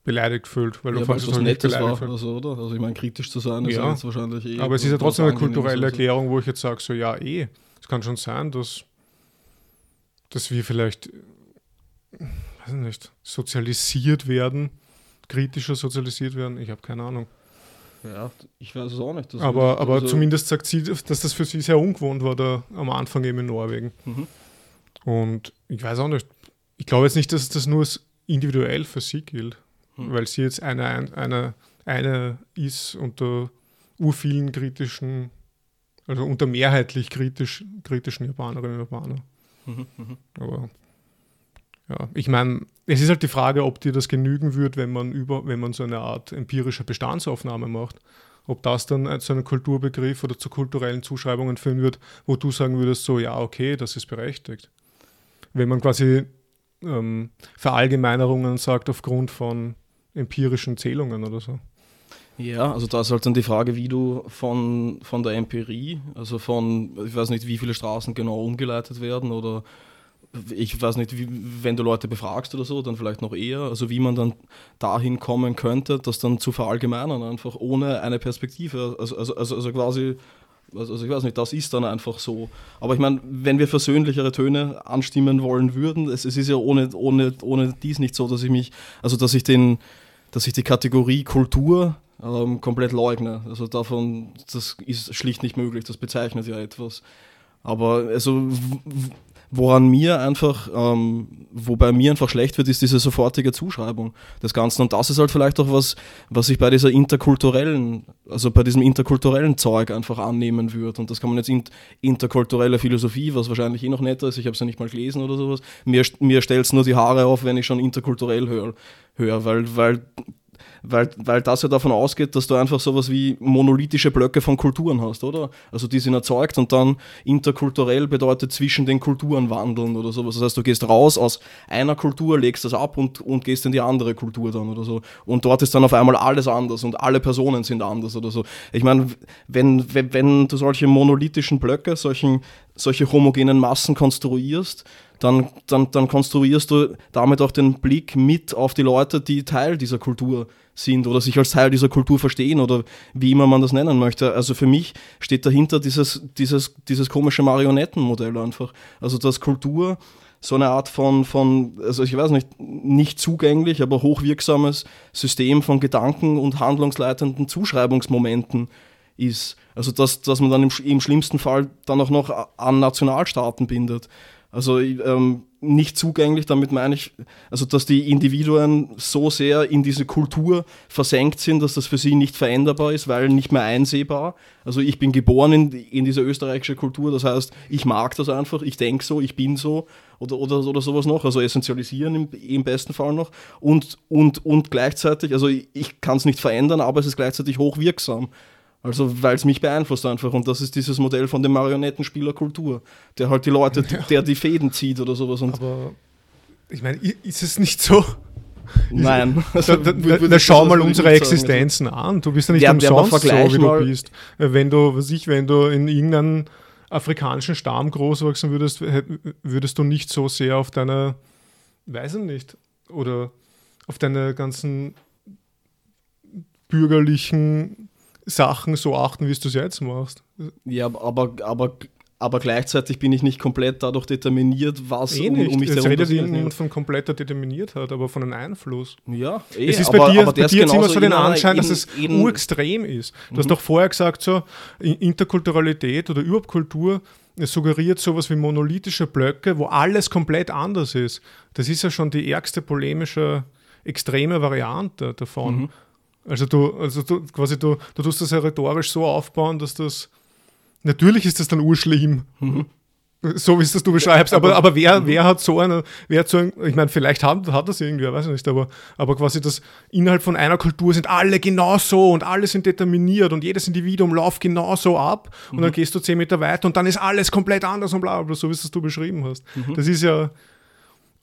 beleidigt fühlt. Weil ja, du weil es was Nettes war oder so, oder? Also ich meine, kritisch zu sein ist ja, jetzt wahrscheinlich eh... Aber es ist ja trotzdem eine kulturelle Erklärung, wo ich jetzt sage, so ja, eh, es kann schon sein, dass, dass wir vielleicht, weiß nicht, sozialisiert werden, kritischer sozialisiert werden, ich habe keine Ahnung. Ja, ich weiß es auch nicht. aber aber also zumindest sagt sie, dass das für sie sehr ungewohnt war, da am Anfang eben in Norwegen. Mhm. Und ich weiß auch nicht, ich glaube jetzt nicht, dass das nur individuell für sie gilt hm. weil sie jetzt eine, eine, eine ist unter urvielen kritischen, also unter mehrheitlich kritisch, kritischen Japanerinnen und Japaner. Mhm, mhm, Aber ja, ich meine, es ist halt die Frage, ob dir das genügen wird, wenn man über, wenn man so eine Art empirische Bestandsaufnahme macht. Ob das dann zu einem Kulturbegriff oder zu kulturellen Zuschreibungen führen wird, wo du sagen würdest, so ja, okay, das ist berechtigt. Wenn man quasi ähm, Verallgemeinerungen sagt aufgrund von empirischen Zählungen oder so. Ja, also da ist halt dann die Frage, wie du von, von der Empirie, also von, ich weiß nicht, wie viele Straßen genau umgeleitet werden oder ich weiß nicht, wie, wenn du Leute befragst oder so, dann vielleicht noch eher, also wie man dann dahin kommen könnte, das dann zu verallgemeinern, einfach ohne eine Perspektive, also, also, also, also quasi also, also ich weiß nicht, das ist dann einfach so. Aber ich meine, wenn wir versöhnlichere Töne anstimmen wollen würden, es, es ist ja ohne, ohne, ohne dies nicht so, dass ich mich, also dass ich den, dass ich die Kategorie Kultur ähm, komplett leugne. Also davon, das ist schlicht nicht möglich, das bezeichnet ja etwas. Aber also woran mir einfach, ähm, wobei mir einfach schlecht wird, ist diese sofortige Zuschreibung des Ganzen. Und das ist halt vielleicht auch was, was ich bei dieser interkulturellen, also bei diesem interkulturellen Zeug einfach annehmen würde. Und das kann man jetzt in interkulturelle Philosophie, was wahrscheinlich eh noch netter ist, ich habe es ja nicht mal gelesen oder sowas, mir, mir stellt es nur die Haare auf, wenn ich schon interkulturell höre, hör, weil, weil weil, weil das ja davon ausgeht, dass du einfach sowas wie monolithische Blöcke von Kulturen hast, oder? Also die sind erzeugt und dann interkulturell bedeutet zwischen den Kulturen wandeln oder sowas. Das heißt, du gehst raus aus einer Kultur, legst das ab und, und gehst in die andere Kultur dann oder so. Und dort ist dann auf einmal alles anders und alle Personen sind anders oder so. Ich meine, wenn, wenn, wenn du solche monolithischen Blöcke, solchen, solche homogenen Massen konstruierst, dann, dann, dann konstruierst du damit auch den Blick mit auf die Leute, die Teil dieser Kultur sind oder sich als Teil dieser Kultur verstehen oder wie immer man das nennen möchte. Also für mich steht dahinter dieses, dieses, dieses komische Marionettenmodell einfach. Also dass Kultur so eine Art von, von, also ich weiß nicht, nicht zugänglich, aber hochwirksames System von Gedanken und handlungsleitenden Zuschreibungsmomenten ist. Also dass, dass man dann im, im schlimmsten Fall dann auch noch an Nationalstaaten bindet. Also ähm, nicht zugänglich, damit meine ich, also dass die Individuen so sehr in diese Kultur versenkt sind, dass das für sie nicht veränderbar ist, weil nicht mehr einsehbar. Also ich bin geboren in, in diese österreichische Kultur, das heißt, ich mag das einfach, ich denke so, ich bin so oder, oder, oder sowas noch, also essentialisieren im, im besten Fall noch und, und, und gleichzeitig, also ich, ich kann es nicht verändern, aber es ist gleichzeitig hochwirksam. Also weil es mich beeinflusst einfach. Und das ist dieses Modell von dem Marionettenspielerkultur, der halt die Leute, ja. der die Fäden zieht oder sowas. Und Aber ich meine, ist es nicht so? Nein. Also, da, da, da, da schau mal unsere Existenzen sagen. an. Du bist ja nicht wer, umsonst so, wie du bist. Wenn du, was ich, wenn du in irgendeinem afrikanischen Stamm groß wachsen würdest, würdest du nicht so sehr auf deine, weiß ich nicht, oder auf deine ganzen bürgerlichen Sachen so achten, wie du es jetzt machst. Ja, aber, aber, aber gleichzeitig bin ich nicht komplett dadurch determiniert, was eh um, um mich herum redet niemand von kompletter determiniert hat, aber von einem Einfluss. Ja, eh, es ist aber, bei dir, bei dir jetzt immer so den Anschein, dass es urextrem ist. Du mhm. hast doch vorher gesagt, so Interkulturalität oder überhaupt Kultur es suggeriert sowas wie monolithische Blöcke, wo alles komplett anders ist. Das ist ja schon die ärgste polemische, extreme Variante davon. Mhm. Also du, also du quasi du, du tust das ja rhetorisch so aufbauen, dass das natürlich ist das dann urschlimm. Mhm. So wie es das du beschreibst, aber, aber wer, mhm. wer hat so eine, wer hat so ein, ich meine, vielleicht hat, hat das irgendwer, weiß ich nicht, aber, aber quasi das innerhalb von einer Kultur sind alle genau so und alle sind determiniert und jedes Individuum läuft genau so ab und dann mhm. gehst du zehn Meter weiter und dann ist alles komplett anders und bla bla, so wie es du beschrieben hast. Mhm. Das ist ja,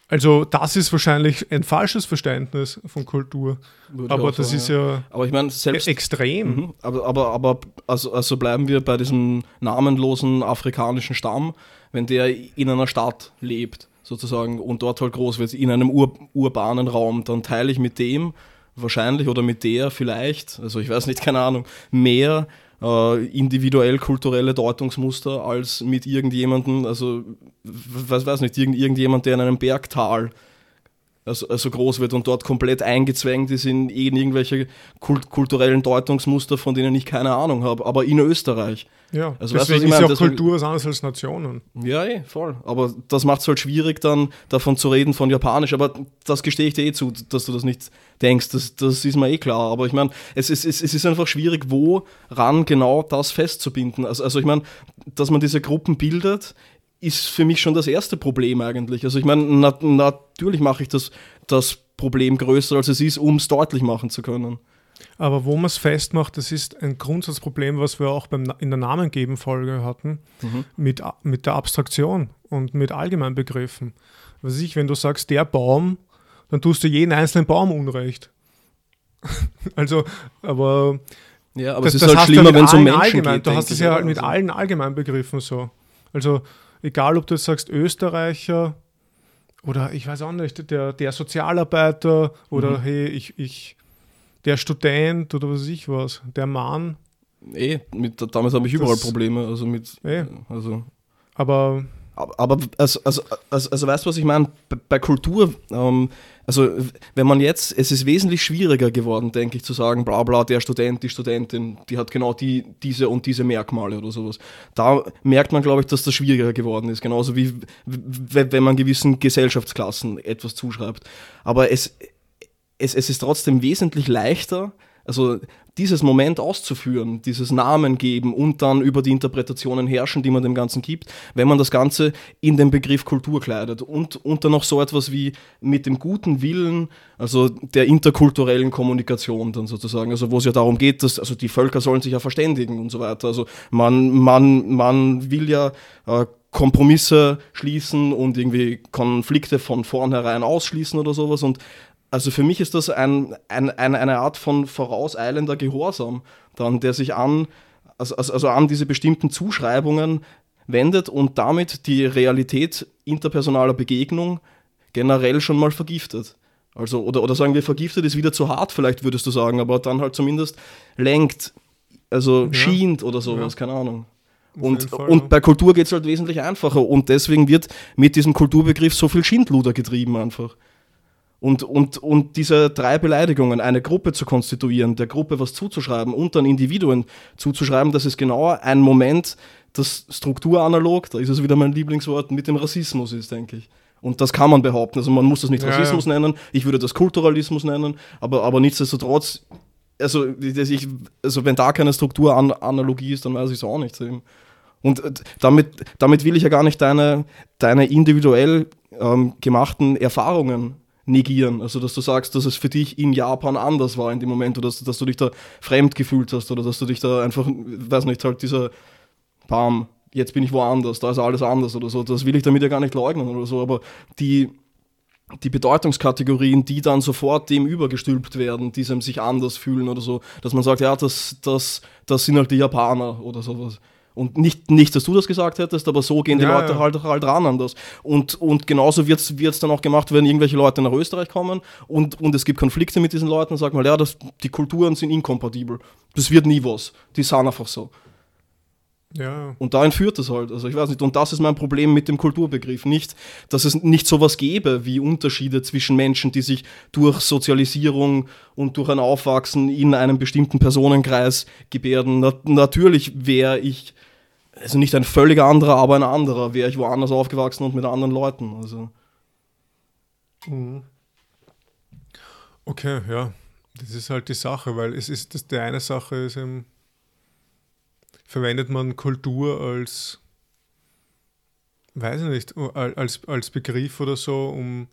also das ist wahrscheinlich ein falsches Verständnis von Kultur. Würde aber das sagen, ist ja, aber ich meine, selbst, extrem. Mhm, aber, aber, aber also, also bleiben wir bei diesem namenlosen afrikanischen Stamm, wenn der in einer Stadt lebt, sozusagen, und dort halt groß wird, in einem ur, urbanen Raum, dann teile ich mit dem wahrscheinlich oder mit der vielleicht, also ich weiß nicht, keine Ahnung, mehr äh, individuell kulturelle Deutungsmuster als mit irgendjemandem, also was weiß nicht, irgend, irgendjemand, der in einem Bergtal also, also groß wird und dort komplett eingezwängt ist in, in irgendwelche kult kulturellen Deutungsmuster, von denen ich keine Ahnung habe, aber in Österreich. Ja, also, deswegen weißt, ist ja auch Kultur was anderes als Nationen. Ja, eh, voll. Aber das macht es halt schwierig, dann davon zu reden von Japanisch. Aber das gestehe ich dir eh zu, dass du das nicht denkst. Das, das ist mir eh klar. Aber ich meine, es, es, es, es ist einfach schwierig, woran genau das festzubinden. Also, also ich meine, dass man diese Gruppen bildet, ist für mich schon das erste Problem eigentlich. Also ich meine, na, natürlich mache ich das, das Problem größer, als es ist, um es deutlich machen zu können. Aber wo man es festmacht, das ist ein Grundsatzproblem, was wir auch beim, in der Namengeben-Folge hatten, mhm. mit, mit der Abstraktion und mit Allgemeinbegriffen. Was ich, wenn du sagst, der Baum, dann tust du jeden einzelnen Baum Unrecht. also, aber. Ja, aber das, es ist halt schlimmer, wenn es um Menschen geht. Du hast es ja halt mit also. allen Allgemeinbegriffen so. Also, egal ob du jetzt sagst Österreicher oder ich weiß auch nicht, der, der Sozialarbeiter oder mhm. hey, ich, ich, der Student oder was weiß ich was, der Mann. Eh, mit, damals habe ich überall das, Probleme. Also mit, eh. also. Aber Aber, also, also, also, also, weißt du, was ich meine? Bei, bei Kultur, ähm, also wenn man jetzt, es ist wesentlich schwieriger geworden, denke ich, zu sagen, bla bla, der Student, die Studentin, die hat genau die, diese und diese Merkmale oder sowas. Da merkt man, glaube ich, dass das schwieriger geworden ist, genauso wie wenn man gewissen Gesellschaftsklassen etwas zuschreibt. Aber es, es, es ist trotzdem wesentlich leichter, also dieses Moment auszuführen, dieses Namen geben und dann über die Interpretationen herrschen, die man dem Ganzen gibt, wenn man das Ganze in den Begriff Kultur kleidet und, und dann noch so etwas wie mit dem guten Willen, also der interkulturellen Kommunikation dann sozusagen, also wo es ja darum geht, dass also die Völker sollen sich ja verständigen und so weiter. Also man, man, man will ja äh, Kompromisse schließen und irgendwie Konflikte von vornherein ausschließen oder sowas und also für mich ist das ein, ein, ein, eine Art von vorauseilender Gehorsam, dann, der sich an, also, also an diese bestimmten Zuschreibungen wendet und damit die Realität interpersonaler Begegnung generell schon mal vergiftet. Also, oder, oder sagen wir, vergiftet ist wieder zu hart, vielleicht würdest du sagen, aber dann halt zumindest lenkt, also ja. schient oder sowas, ja. keine Ahnung. Und, Fall, und bei Kultur geht es halt wesentlich einfacher und deswegen wird mit diesem Kulturbegriff so viel Schindluder getrieben einfach. Und, und, und diese drei Beleidigungen, eine Gruppe zu konstituieren, der Gruppe was zuzuschreiben und dann Individuen zuzuschreiben, das ist genau ein Moment, das strukturanalog, da ist es wieder mein Lieblingswort, mit dem Rassismus ist, denke ich. Und das kann man behaupten. Also man muss das nicht Rassismus ja, ja. nennen, ich würde das Kulturalismus nennen, aber, aber nichtsdestotrotz, also, ich, also wenn da keine Strukturanalogie ist, dann weiß ich es auch nicht. Und damit, damit will ich ja gar nicht deine, deine individuell ähm, gemachten Erfahrungen negieren. Also, dass du sagst, dass es für dich in Japan anders war in dem Moment oder dass, dass du dich da fremd gefühlt hast oder dass du dich da einfach, weiß nicht, halt dieser Bam, jetzt bin ich woanders, da ist alles anders oder so. Das will ich damit ja gar nicht leugnen oder so, aber die, die Bedeutungskategorien, die dann sofort dem übergestülpt werden, diesem sich anders fühlen oder so, dass man sagt, ja, das, das, das sind halt die Japaner oder sowas. Und nicht, nicht, dass du das gesagt hättest, aber so gehen die ja, Leute ja. Halt, halt ran an das. Und, und genauso wird es dann auch gemacht, wenn irgendwelche Leute nach Österreich kommen und, und es gibt Konflikte mit diesen Leuten, sag mal, ja, das, die Kulturen sind inkompatibel. Das wird nie was. Die sind einfach so. Ja. Und dahin führt es halt. Also ich weiß nicht, und das ist mein Problem mit dem Kulturbegriff. Nicht, dass es nicht sowas gäbe wie Unterschiede zwischen Menschen, die sich durch Sozialisierung und durch ein Aufwachsen in einem bestimmten Personenkreis gebärden. Na, natürlich wäre ich, also nicht ein völliger anderer, aber ein anderer, wäre ich woanders aufgewachsen und mit anderen Leuten. Also. Mhm. Okay, ja. Das ist halt die Sache, weil es ist, das, die eine Sache ist eben, verwendet man Kultur als, weiß ich nicht, als, als Begriff oder so, um,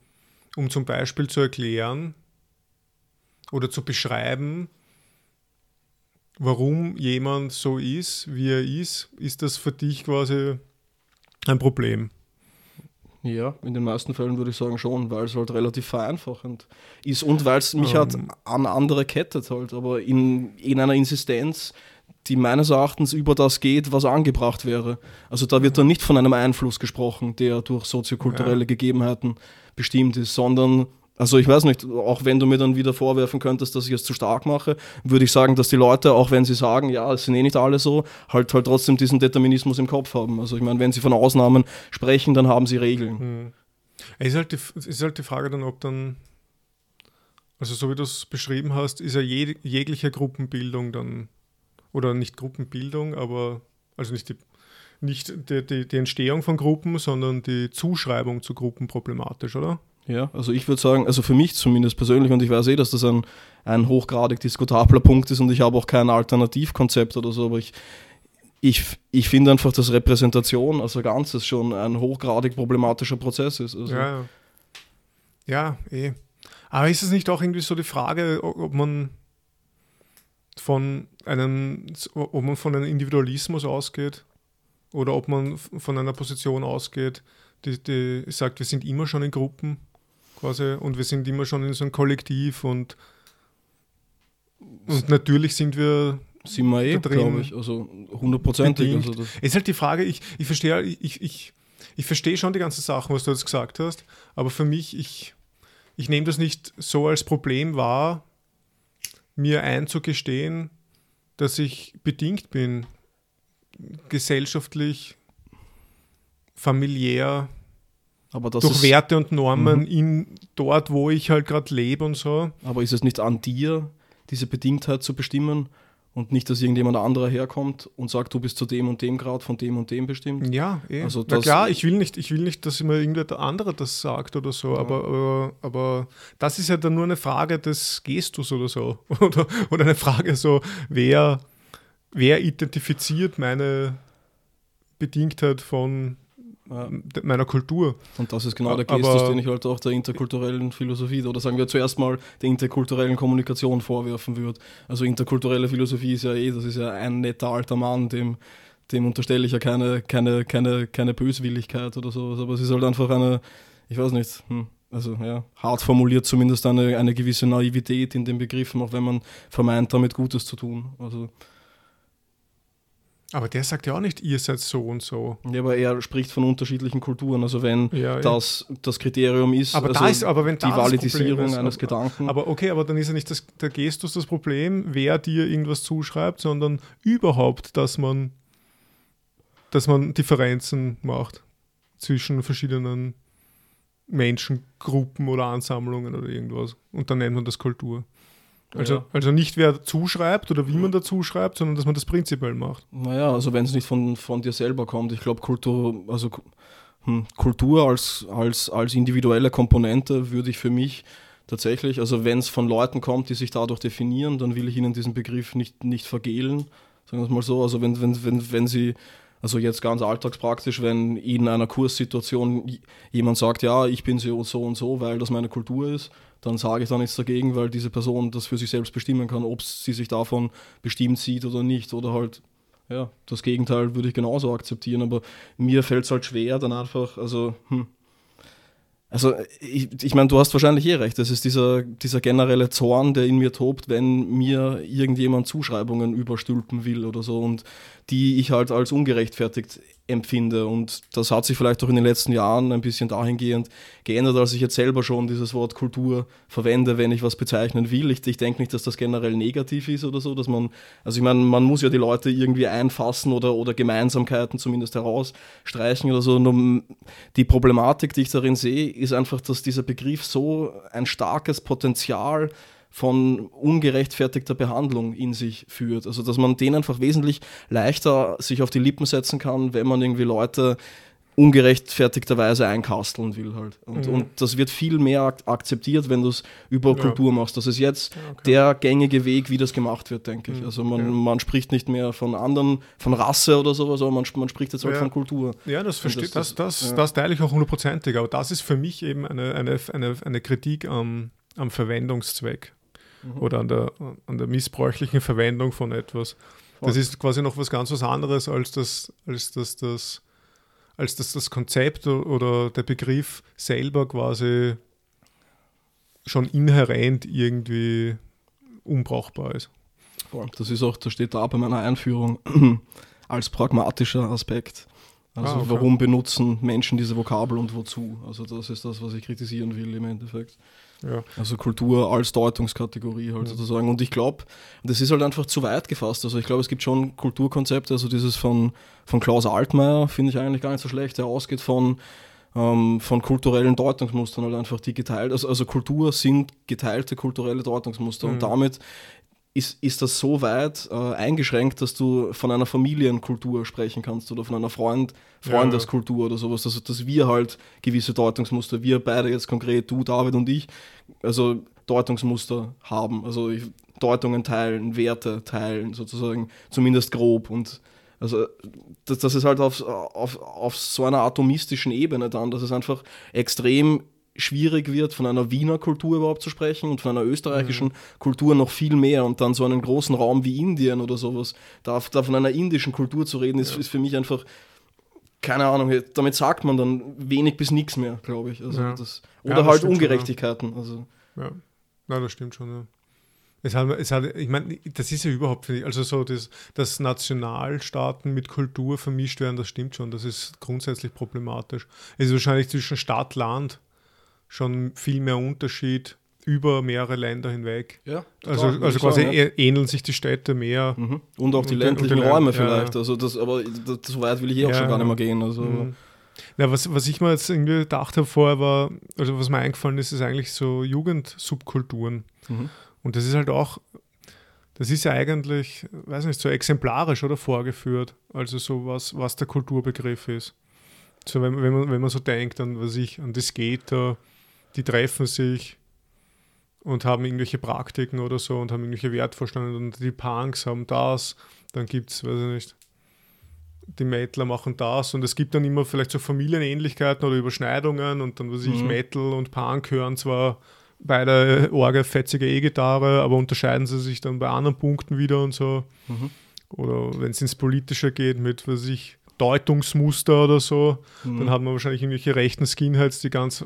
um zum Beispiel zu erklären oder zu beschreiben, warum jemand so ist, wie er ist, ist das für dich quasi ein Problem? Ja, in den meisten Fällen würde ich sagen schon, weil es halt relativ vereinfachend ist und weil es mich um. halt ähm. an andere kettet halt, aber in, in einer Insistenz, die meines Erachtens über das geht, was angebracht wäre. Also da wird dann nicht von einem Einfluss gesprochen, der durch soziokulturelle ja. Gegebenheiten bestimmt ist, sondern, also ich weiß nicht, auch wenn du mir dann wieder vorwerfen könntest, dass ich es zu stark mache, würde ich sagen, dass die Leute, auch wenn sie sagen, ja, es sind eh nicht alle so, halt halt trotzdem diesen Determinismus im Kopf haben. Also ich meine, wenn sie von Ausnahmen sprechen, dann haben sie Regeln. Hm. Es ist halt die, ist halt die Frage dann, ob dann also so wie du es beschrieben hast, ist ja jeg jegliche Gruppenbildung dann oder nicht Gruppenbildung, aber also nicht die, nicht die, die, die Entstehung von Gruppen, sondern die Zuschreibung zu Gruppen problematisch, oder? Ja, also ich würde sagen, also für mich zumindest persönlich, und ich weiß eh, dass das ein, ein hochgradig diskutabler Punkt ist und ich habe auch kein Alternativkonzept oder so, aber ich, ich, ich finde einfach, dass Repräsentation als Ganzes schon ein hochgradig problematischer Prozess ist. Also. Ja, ja, eh. Aber ist es nicht auch irgendwie so die Frage, ob man von einem, ob man von einem Individualismus ausgeht oder ob man von einer Position ausgeht, die, die sagt, wir sind immer schon in Gruppen quasi und wir sind immer schon in so einem Kollektiv und, und natürlich sind wir sind wir eh, glaube ich, also hundertprozentig. Also es ist halt die Frage, ich, ich verstehe ich, ich, ich verstehe schon die ganzen Sachen, was du jetzt gesagt hast, aber für mich, ich, ich nehme das nicht so als Problem wahr, mir einzugestehen, dass ich bedingt bin, gesellschaftlich familiär Aber das durch Werte und Normen Mhm. in dort, wo ich halt gerade lebe und so. aber ist es nicht an dir, diese Bedingtheit zu bestimmen und nicht, dass irgendjemand anderer herkommt und sagt, du bist zu dem und dem Grad von dem und dem bestimmt? Ja, eh. Also Na das- klar, ich will nicht, ich will nicht, dass immer irgendwer andere das sagt oder so, aber, aber, aber das ist ja dann nur eine Frage des Gestus oder so. Oder, oder eine Frage so, wer, wer identifiziert meine Bedingtheit von Ja. meiner Kultur. Und das ist genau der Aber- Gestus, den ich halt auch der interkulturellen Philosophie oder sagen wir zuerst mal der interkulturellen Kommunikation vorwerfen würde. Also interkulturelle Philosophie ist ja eh, das ist ja ein netter alter Mann, dem, dem unterstelle ich ja keine, keine, keine, keine Böswilligkeit oder sowas, aber es ist halt einfach eine, ich weiß nicht, hm, also ja, hart formuliert zumindest eine, eine gewisse Naivität in den Begriffen, auch wenn man vermeint, damit Gutes zu tun. Also, Aber der sagt ja auch nicht, ihr seid so und so. ja, aber er spricht von unterschiedlichen Kulturen, also wenn Ja, das das Kriterium ist, Aber also da ist, aber wenn die Validisierung ist, eines aber- Gedanken. Aber okay, aber dann ist ja nicht das, der Gestus das Problem, wer dir irgendwas zuschreibt, sondern überhaupt, dass man, dass man Differenzen macht zwischen verschiedenen Menschengruppen oder Ansammlungen oder irgendwas. Und dann nennt man das Kultur. Also, Ja. also nicht wer zuschreibt oder wie man da zuschreibt, sondern dass man das prinzipiell macht. Naja, also wenn es nicht von, von dir selber kommt. Ich glaube, Kultur, also hm, Kultur als, als, als individuelle Komponente würde ich für mich tatsächlich, also wenn es von Leuten kommt, die sich dadurch definieren, dann will ich ihnen diesen Begriff nicht, nicht vergällen. Sagen wir es mal so. Also wenn, wenn, wenn, wenn sie, also jetzt ganz alltagspraktisch, wenn in einer Kurssituation jemand sagt, ja, ich bin so so und so, weil das meine Kultur ist, dann sage ich da nichts dagegen, weil diese Person das für sich selbst bestimmen kann, ob sie sich davon bestimmt sieht oder nicht. Oder halt, ja, das Gegenteil würde ich genauso akzeptieren, aber mir fällt es halt schwer, dann einfach, also, hm. Also, ich, ich meine, du hast wahrscheinlich eh recht. Es ist dieser, dieser generelle Zorn, der in mir tobt, wenn mir irgendjemand Zuschreibungen überstülpen will oder so und die ich halt als ungerechtfertigt empfinde. Und das hat sich vielleicht auch in den letzten Jahren ein bisschen dahingehend geändert, als ich jetzt selber schon dieses Wort Kultur verwende, wenn ich was bezeichnen will. Ich, ich denke nicht, dass das generell negativ ist oder so, dass man, also ich meine, man muss ja die Leute irgendwie einfassen oder, oder Gemeinsamkeiten zumindest herausstreichen oder so. Nur die Problematik, die ich darin sehe, ist einfach, dass dieser Begriff so ein starkes Potenzial von ungerechtfertigter Behandlung in sich führt. Also dass man den einfach wesentlich leichter sich auf die Lippen setzen kann, wenn man irgendwie Leute ungerechtfertigterweise einkasteln will halt. Und, Mhm. und das wird viel mehr ak akzeptiert, wenn du es über Ja. Kultur machst. Das ist jetzt Ja, okay. der gängige Weg, wie das gemacht wird, denke ich. Mhm, Also man, ja. man spricht nicht mehr von anderen, von Rasse oder sowas, aber man, man spricht jetzt halt von Kultur. Ja, das verstehe das- das, das, ja. das teile ich auch hundertprozentig, aber das ist für mich eben eine, eine, eine, eine Kritik am, am Verwendungszweck Mhm. oder an der, an der missbräuchlichen Verwendung von etwas. Das ist quasi noch was ganz was anderes, als das, als das, das, als das, das Konzept oder der Begriff selber quasi schon inhärent irgendwie unbrauchbar ist. Das ist auch, das steht da bei meiner Einführung als pragmatischer Aspekt. Also Ah, okay. warum benutzen Menschen diese Vokabel und wozu? Also das ist das, was ich kritisieren will im Endeffekt. Ja. Also Kultur als Deutungskategorie halt Mhm. sozusagen. Und ich glaube, das ist halt einfach zu weit gefasst. Also ich glaube, es gibt schon Kulturkonzepte, also dieses von, von Klaus Altmaier finde ich eigentlich gar nicht so schlecht, der ausgeht von, ähm, von kulturellen Deutungsmustern halt einfach die geteilt. Also, also Kultur sind geteilte kulturelle Deutungsmuster Mhm. und damit ist, ist das so weit äh, eingeschränkt, dass du von einer Familienkultur sprechen kannst oder von einer Freund, Ja. Freundeskultur oder sowas, dass, dass wir halt gewisse Deutungsmuster, wir beide jetzt konkret, du, David und ich, also Deutungsmuster haben, also ich- Deutungen teilen, Werte teilen, sozusagen, zumindest grob. Und also das, das ist halt auf, auf, auf so einer atomistischen Ebene dann, dass es einfach extrem schwierig wird, von einer Wiener Kultur überhaupt zu sprechen und von einer österreichischen Kultur noch viel mehr und dann so einen großen Raum wie Indien oder sowas, da, da von einer indischen Kultur zu reden, ist, ist für mich einfach, keine Ahnung, damit sagt man dann wenig bis nichts mehr, glaube ich. Also Ja. das, Ja, oder das halt stimmt schon, ja. Ungerechtigkeiten. Also, Ja, na, das stimmt schon. Ja. Es hat, es hat, ich meine, das ist ja überhaupt, finde ich, also so, das, dass Nationalstaaten mit Kultur vermischt werden, das stimmt schon, das ist grundsätzlich problematisch. Es ist wahrscheinlich zwischen Stadt, Land schon viel mehr Unterschied über mehrere Länder hinweg. ja, Also, also quasi ä- ähneln sich die Städte mehr. Mhm. Und auch die Und ländlichen und die Räume ja, vielleicht. ja. Also das, aber das, so weit will ich eh auch Ja, schon gar ja. nicht mehr gehen. Also, Mhm. Ja, was, was ich mir jetzt irgendwie gedacht habe vorher war, also was mir eingefallen ist, ist eigentlich so Jugendsubkulturen. Mhm. Und das ist halt auch, das ist ja eigentlich, weiß nicht, so exemplarisch oder vorgeführt. Also so was, was der Kulturbegriff ist. So wenn, wenn, man, wenn man so denkt an, was ich, an die Skater, die treffen sich und haben irgendwelche Praktiken oder so und haben irgendwelche Wertvorstellungen und die Punks haben das, dann gibt es, weiß ich nicht, die Mettler machen das und es gibt dann immer vielleicht so Familienähnlichkeiten oder Überschneidungen und dann, was ich, Mhm. Metal und Punk hören zwar beide Orgel fetzige E-Gitarre, aber unterscheiden sie sich dann bei anderen Punkten wieder und so. Mhm. Oder wenn es ins Politische geht mit, was weiß ich, Deutungsmuster oder so, Mhm. dann hat man wahrscheinlich irgendwelche rechten Skinheads, die ganz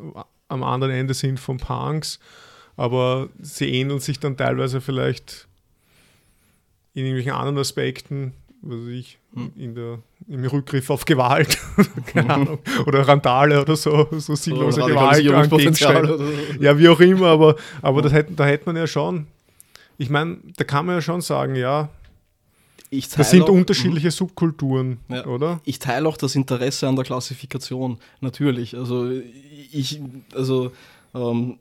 am anderen Ende sind von Punks, aber sie ähneln sich dann teilweise vielleicht in irgendwelchen anderen Aspekten, was weiß ich, Mhm. in der, im Rückgriff auf Gewalt, keine Ahnung, oder Randale oder so, so sinnlose So Gewalt oder so. Ja, wie auch immer, aber, aber das hätte, da hätte man ja schon, ich meine, da kann man ja schon sagen, ja, Ich das sind auch- Mhm. unterschiedliche Subkulturen, Ja. oder? Ich teile auch das Interesse an der Klassifikation, natürlich. Also ich, also ähm,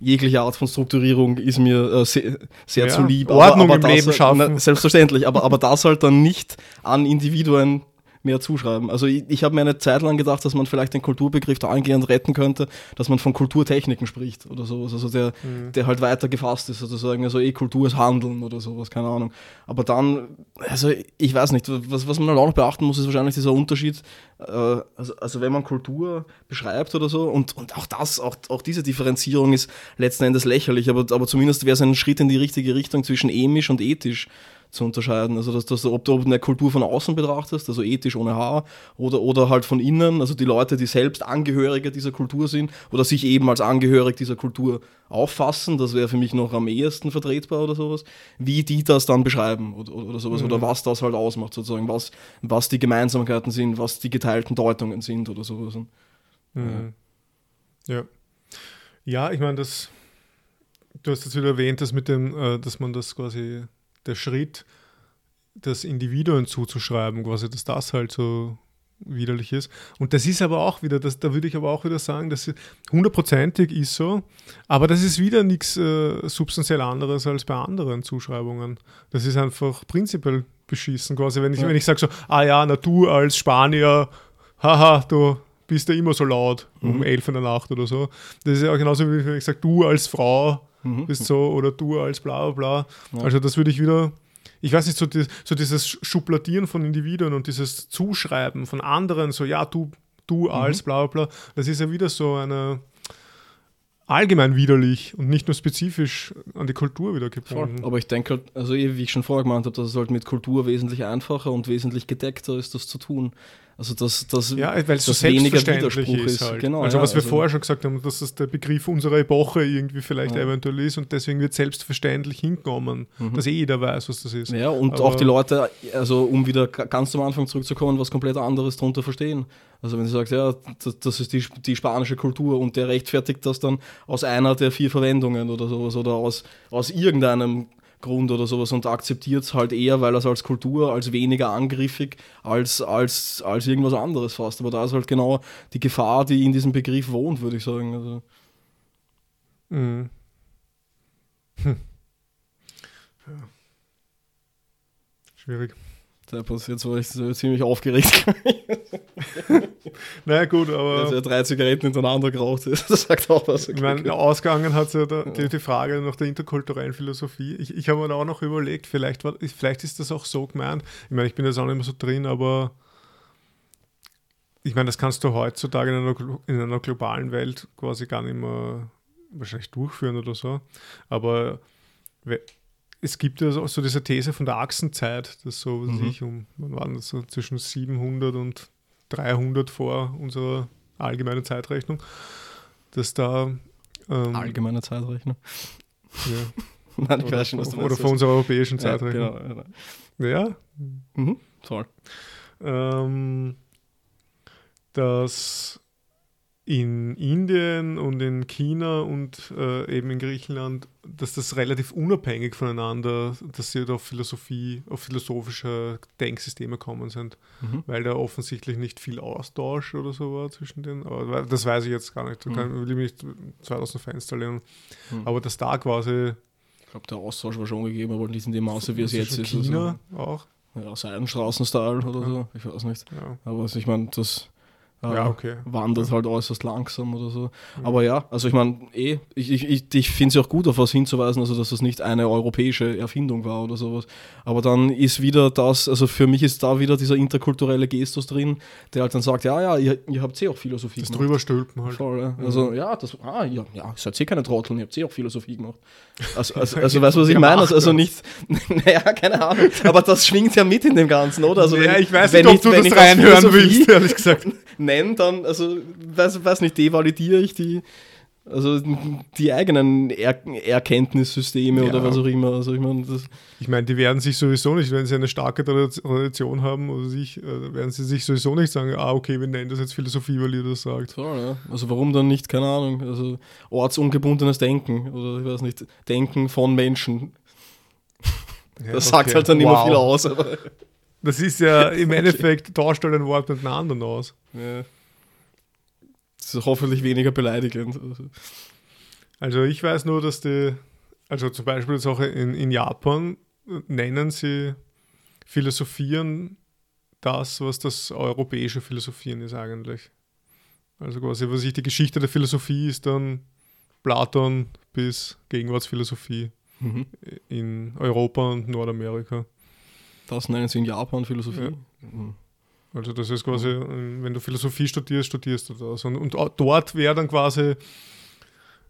jegliche Art von Strukturierung ist mir äh, sehr, sehr Ja, zu lieb. Ordnung im das, Leben schaffen. Na, selbstverständlich, aber, aber das halt dann nicht an Individuen mehr zuschreiben. Also ich, ich habe mir eine Zeit lang gedacht, dass man vielleicht den Kulturbegriff dahingehend retten könnte, dass man von Kulturtechniken spricht oder sowas, also der, Mhm. der halt weiter gefasst ist, sozusagen, also eh Kultur ist Handeln oder sowas, keine Ahnung. Aber dann, also ich weiß nicht, was, was man halt auch noch beachten muss, ist wahrscheinlich dieser Unterschied, äh, also, also wenn man Kultur beschreibt oder so, und, und auch das, auch, auch diese Differenzierung ist letzten Endes lächerlich, aber, aber zumindest wäre es ein Schritt in die richtige Richtung zwischen emisch und ethisch zu unterscheiden. Also, dass, dass ob du eine Kultur von außen betrachtest, also ethisch ohne Haar, oder, oder halt von innen, also die Leute, die selbst Angehörige dieser Kultur sind oder sich eben als angehörig dieser Kultur auffassen, das wäre für mich noch am ehesten vertretbar oder sowas, wie die das dann beschreiben oder, oder sowas, oder was das halt ausmacht sozusagen, was, was die Gemeinsamkeiten sind, was die geteilten Deutungen sind oder sowas. Mhm. Ja. Ja, ich meine, das, du hast jetzt wieder erwähnt, dass mit dem, äh, dass man das quasi, der Schritt, das Individuen zuzuschreiben, quasi, dass das halt so widerlich ist. Und das ist aber auch wieder, das, da würde ich aber auch wieder sagen, dass hundertprozentig ist so, aber das ist wieder nichts äh, substanziell anderes als bei anderen Zuschreibungen. Das ist einfach prinzipiell beschissen, quasi, wenn ich, Ja. wenn ich sage so, ah ja, na du als Spanier, haha, du bist ja immer so laut um Mhm. elf in der Nacht oder so. Das ist ja auch genauso, wie wenn ich sage, du als Frau Mhm. bist so oder du als bla bla bla. Ja. Also das würde ich wieder, ich weiß nicht, so, die, so dieses Schubladieren von Individuen und dieses Zuschreiben von anderen, so ja, du, du Mhm. als bla bla bla, das ist ja wieder so eine allgemein widerlich und nicht nur spezifisch an die Kultur wieder gebunden. Aber ich denke halt, also eh, wie ich schon vorher gemeint habe, dass es halt mit Kultur wesentlich einfacher und wesentlich gedeckter ist, das zu tun. Also dass das Ja, weil es so weniger selbstverständlich Widerspruch ist. Halt. Genau, also ja, was wir also- vorher schon gesagt haben, dass das der Begriff unserer Epoche irgendwie vielleicht Ja. eventuell ist und deswegen wird selbstverständlich hinkommen, dass eh jeder weiß, was das ist. Ja, und Aber- auch die Leute, also um wieder ga- ganz zum Anfang zurückzukommen, was komplett anderes darunter verstehen. Also wenn sie sagt, ja, das, das ist die, die spanische Kultur und der rechtfertigt das dann aus einer der vier Verwendungen oder sowas oder aus, aus irgendeinem Grund oder sowas und akzeptiert es halt eher, weil er es als Kultur, als weniger angriffig, als, als, als irgendwas anderes fasst. Aber da ist halt genau die Gefahr, die in diesem Begriff wohnt, würde ich sagen. Also, Mhm. Hm. Ja. Schwierig. Da passiert so, ich so ziemlich aufgeregt. Naja, gut, Dass aber er drei Zigaretten hintereinander geraucht ist. Das sagt auch was. ich meine, ausgegangen hat ja da, die, die Frage nach der interkulturellen Philosophie. Ich, ich habe mir da auch noch überlegt, vielleicht, war, vielleicht ist das auch so gemeint. Ich meine, ich bin jetzt auch nicht mehr so drin, aber ich meine, das kannst du heutzutage in einer, in einer globalen Welt quasi gar nicht mehr wahrscheinlich durchführen oder so. Aber es gibt ja so, so diese These von der Achsenzeit, dass so, Mhm. ich, um, wann waren das so zwischen 700 und 300 vor unserer allgemeinen Zeitrechnung, dass da ähm, Allgemeine Zeitrechnung. ja, Nein, ich oder, weiß schon, was du oder von unserer europäischen ja, Zeitrechnung. genau, Ja, genau. Mhm. Toll. ähm, dass in Indien und in China und äh, eben in Griechenland, dass das relativ unabhängig voneinander, dass sie da auf Philosophie, auf philosophische Denksysteme kommen sind, Mhm. weil da offensichtlich nicht viel Austausch oder so war zwischen denen. Aber das weiß ich jetzt gar nicht. Da kann, will ich mich nicht 2000 Fenster lehnen. Mhm. Aber dass da quasi Ich glaube, der Austausch war schon gegeben, aber nicht in dem Maße, wie es jetzt ist. China auch. Also, ja, Seidenstraßen-Style oder so, ich weiß nicht. Ja, Aber also, ich meine, das ja okay. wandert halt äußerst langsam oder so. Aber ja, also ich meine, eh, ich, ich, ich, ich finde es ja auch gut, auf was hinzuweisen, also dass das nicht eine europäische Erfindung war oder sowas. Aber dann ist wieder das, also für mich ist da wieder dieser interkulturelle Gestus drin, der halt dann sagt, ja, ja, ihr, ihr habt eh auch Philosophie Das gemacht. drüberstülpen halt. Voll, ja. Also, ja, das, ah, ja, ja, ihr seid eh keine Trotteln, ihr habt eh auch Philosophie gemacht. Also, also, also weißt du, was ich meine? Also, also nicht, naja, keine Ahnung, aber das schwingt ja mit in dem Ganzen, oder? Also, ja, wenn- ich weiß wenn nicht, ob du wenn das ich reinhören willst, ehrlich gesagt. Nenne, dann, also, weiß, weiß nicht, devalidiere ich die, also die eigenen er Erkenntnissysteme Ja. oder was auch immer. Also, ich meine, Ich meine, die werden sich sowieso nicht, wenn sie eine starke Tradi- Tradition haben oder sich, äh, werden sie sich sowieso nicht sagen, ah, okay, wir nennen das jetzt Philosophie, weil ihr das sagt. Voll, ja. Also warum dann nicht, keine Ahnung, also ortsungebundenes Denken oder ich weiß nicht, Denken von Menschen. Ja, Das sagt okay. halt dann immer Wow. viel aus. Das ist ja im Endeffekt, tauscht ein Wort mit einem anderen aus. ja. Das ist hoffentlich weniger beleidigend. Also, ich weiß nur, dass die, also zum Beispiel jetzt auch in, in Japan nennen sie Philosophieren das, was das europäische Philosophieren ist eigentlich. Also quasi, was ich die Geschichte der Philosophie ist dann Platon bis Gegenwartsphilosophie mhm. in Europa und Nordamerika. Das nennen sie in Japan Philosophie. Mhm. Also das ist quasi, wenn du Philosophie studierst, studierst du das. Und, und dort wäre dann quasi,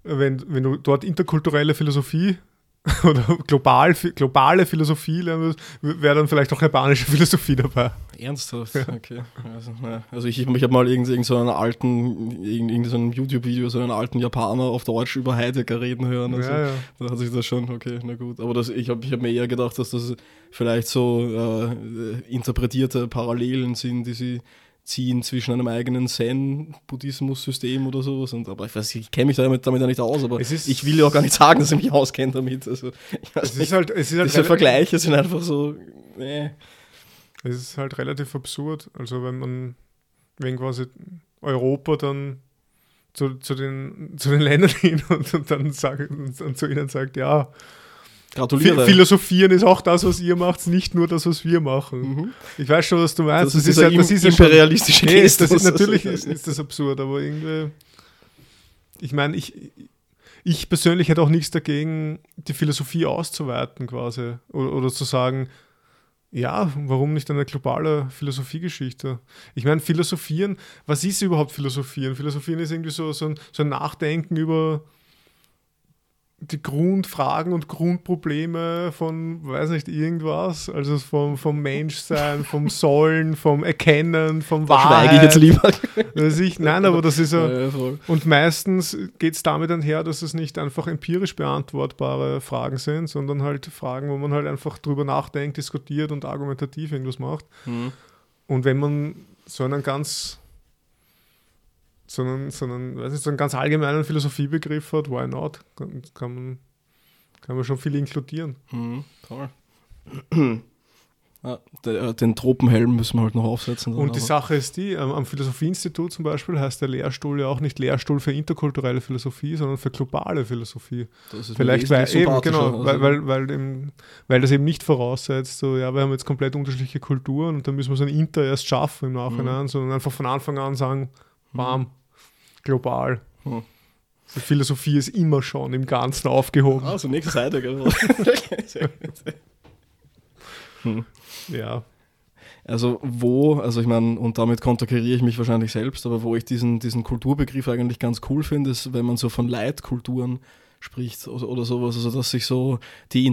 wenn, wenn du dort interkulturelle Philosophie oder global, globale Philosophie lernen wäre dann vielleicht auch japanische Philosophie dabei. Ernsthaft? Okay. Also, also ich, ich habe mal irgend, irgend so einen alten, irgend, irgend so YouTube-Video, so einen alten Japaner auf Deutsch über Heidegger reden hören. Also, Ja, ja. Da hat sich das schon, okay, na gut. Aber das, ich habe ich hab mir eher gedacht, dass das vielleicht so äh, interpretierte Parallelen sind, die sie ziehen zwischen einem eigenen Zen-Buddhismus-System oder sowas. Und, aber ich weiß, ich kenne mich damit, damit ja nicht aus, aber ist- ich will ja auch gar nicht sagen, dass ich mich auskenne damit. Also, Es ist nicht, halt, es ist halt, diese Vergleiche sind einfach so, äh, es ist halt relativ absurd. Also wenn man, wenn quasi Europa dann zu, zu, den, zu den Ländern hin und, und dann sagt, und, und zu ihnen sagt, ja, gratuliere. Phi- Philosophieren ist auch das, was ihr macht, nicht nur das, was wir machen. Mhm. Ich weiß schon, was du meinst. Das ist dieser halt- im- schon- imperialistische Nee, ist, das ist natürlich ist, ist das absurd, aber irgendwie. Ich meine, ich, ich persönlich hätte auch nichts dagegen, die Philosophie auszuweiten quasi. Oder, oder zu sagen, ja, warum nicht eine globale Philosophiegeschichte? Ich meine, Philosophieren, was ist überhaupt Philosophieren? Philosophieren ist irgendwie so, so, ein, so ein Nachdenken über die Grundfragen und Grundprobleme von, weiß nicht, irgendwas, also vom, vom Menschsein, vom Sollen, vom Erkennen, vom Da Wahrheit. schweige ich jetzt lieber. Weiß ich, nein, aber das ist ja, Ja, und meistens geht es damit einher, dass es nicht einfach empirisch beantwortbare Fragen sind, sondern halt Fragen, wo man halt einfach drüber nachdenkt, diskutiert und argumentativ irgendwas macht. Mhm. Und wenn man so einen ganz, so einen, so einen, weiß nicht, so einen ganz allgemeinen Philosophiebegriff hat, why not? Kann, kann, man, kann man schon viel inkludieren. Mhm, toll. Der, den Tropenhelm müssen wir halt noch aufsetzen. Und die aber- Sache ist die, am, am Philosophieinstitut zum Beispiel heißt der Lehrstuhl ja auch nicht Lehrstuhl für interkulturelle Philosophie, sondern für globale Philosophie. das ist Vielleicht, weil, eben, genau, also- weil, weil, weil, eben, weil das eben nicht voraussetzt, so, ja, wir haben jetzt komplett unterschiedliche Kulturen und dann müssen wir so ein Inter erst schaffen im Nachhinein, Mhm. sondern einfach von Anfang an sagen, bam, global. Mhm. Die Philosophie ist immer schon im Ganzen aufgehoben. Also nächste Seite, gell? Hm. Ja. Also wo, also ich meine, und damit konterkariere ich mich wahrscheinlich selbst, aber wo ich diesen, diesen Kulturbegriff eigentlich ganz cool finde, ist, wenn man so von Leitkulturen spricht oder, oder sowas, also dass sich so die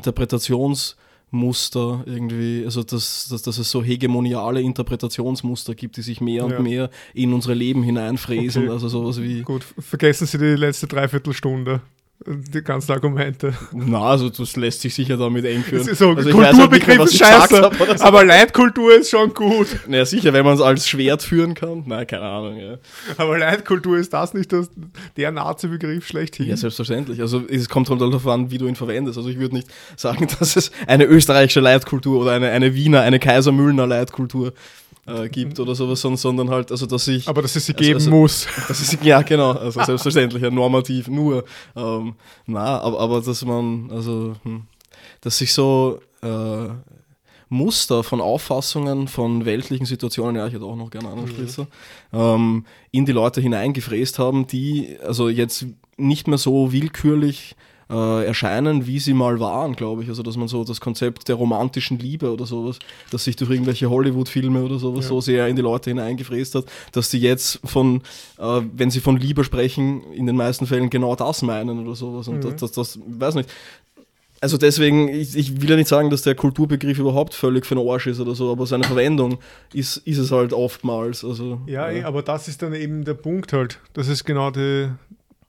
Interpretationsmuster irgendwie, also dass, dass, dass es so hegemoniale Interpretationsmuster gibt, die sich mehr und Ja. mehr in unsere Leben hineinfräsen, Okay. also sowas wie Gut, vergessen Sie die letzte Dreiviertelstunde. Die ganzen Argumente. Na, also das lässt sich sicher damit einführen. So, also halt Kulturbegriff was ist scheiße, hab so. aber Leitkultur ist schon gut. Naja, sicher, wenn man es als Schwert führen kann. Nein, keine Ahnung. Ja. Aber Leitkultur ist das nicht das, der Nazi-Begriff schlechthin? ja, selbstverständlich. Also es kommt halt darauf an, wie du ihn verwendest. Also ich würde nicht sagen, dass es eine österreichische Leitkultur oder eine, eine Wiener, eine Kaiser-Müllner Leitkultur äh, gibt oder sowas, sondern- sondern halt, also dass ich aber dass es sie Also- geben also- muss. Das ist, ja, genau, also selbstverständlich, ja, normativ nur. Ähm, na, aber, aber dass man, also, hm, dass sich so äh, Muster von Auffassungen von weltlichen Situationen, ja, ich hätte auch noch gerne einen Spritzer, ähm, in die Leute hineingefräst haben, die also jetzt nicht mehr so willkürlich äh, erscheinen, wie sie mal waren, glaube ich. Also, dass man so das Konzept der romantischen Liebe oder sowas, das sich durch irgendwelche Hollywood-Filme oder sowas Ja. so sehr in die Leute hineingefräst hat, dass sie jetzt von, äh, wenn sie von Liebe sprechen, in den meisten Fällen genau das meinen oder sowas. Und Mhm. das, das, das, weiß nicht. Also deswegen, ich, ich will ja nicht sagen, dass der Kulturbegriff überhaupt völlig für den Arsch ist oder so, aber seine Verwendung ist, ist es halt oftmals. Also, Ja, eh, aber das ist dann eben der Punkt halt. Das ist genau die,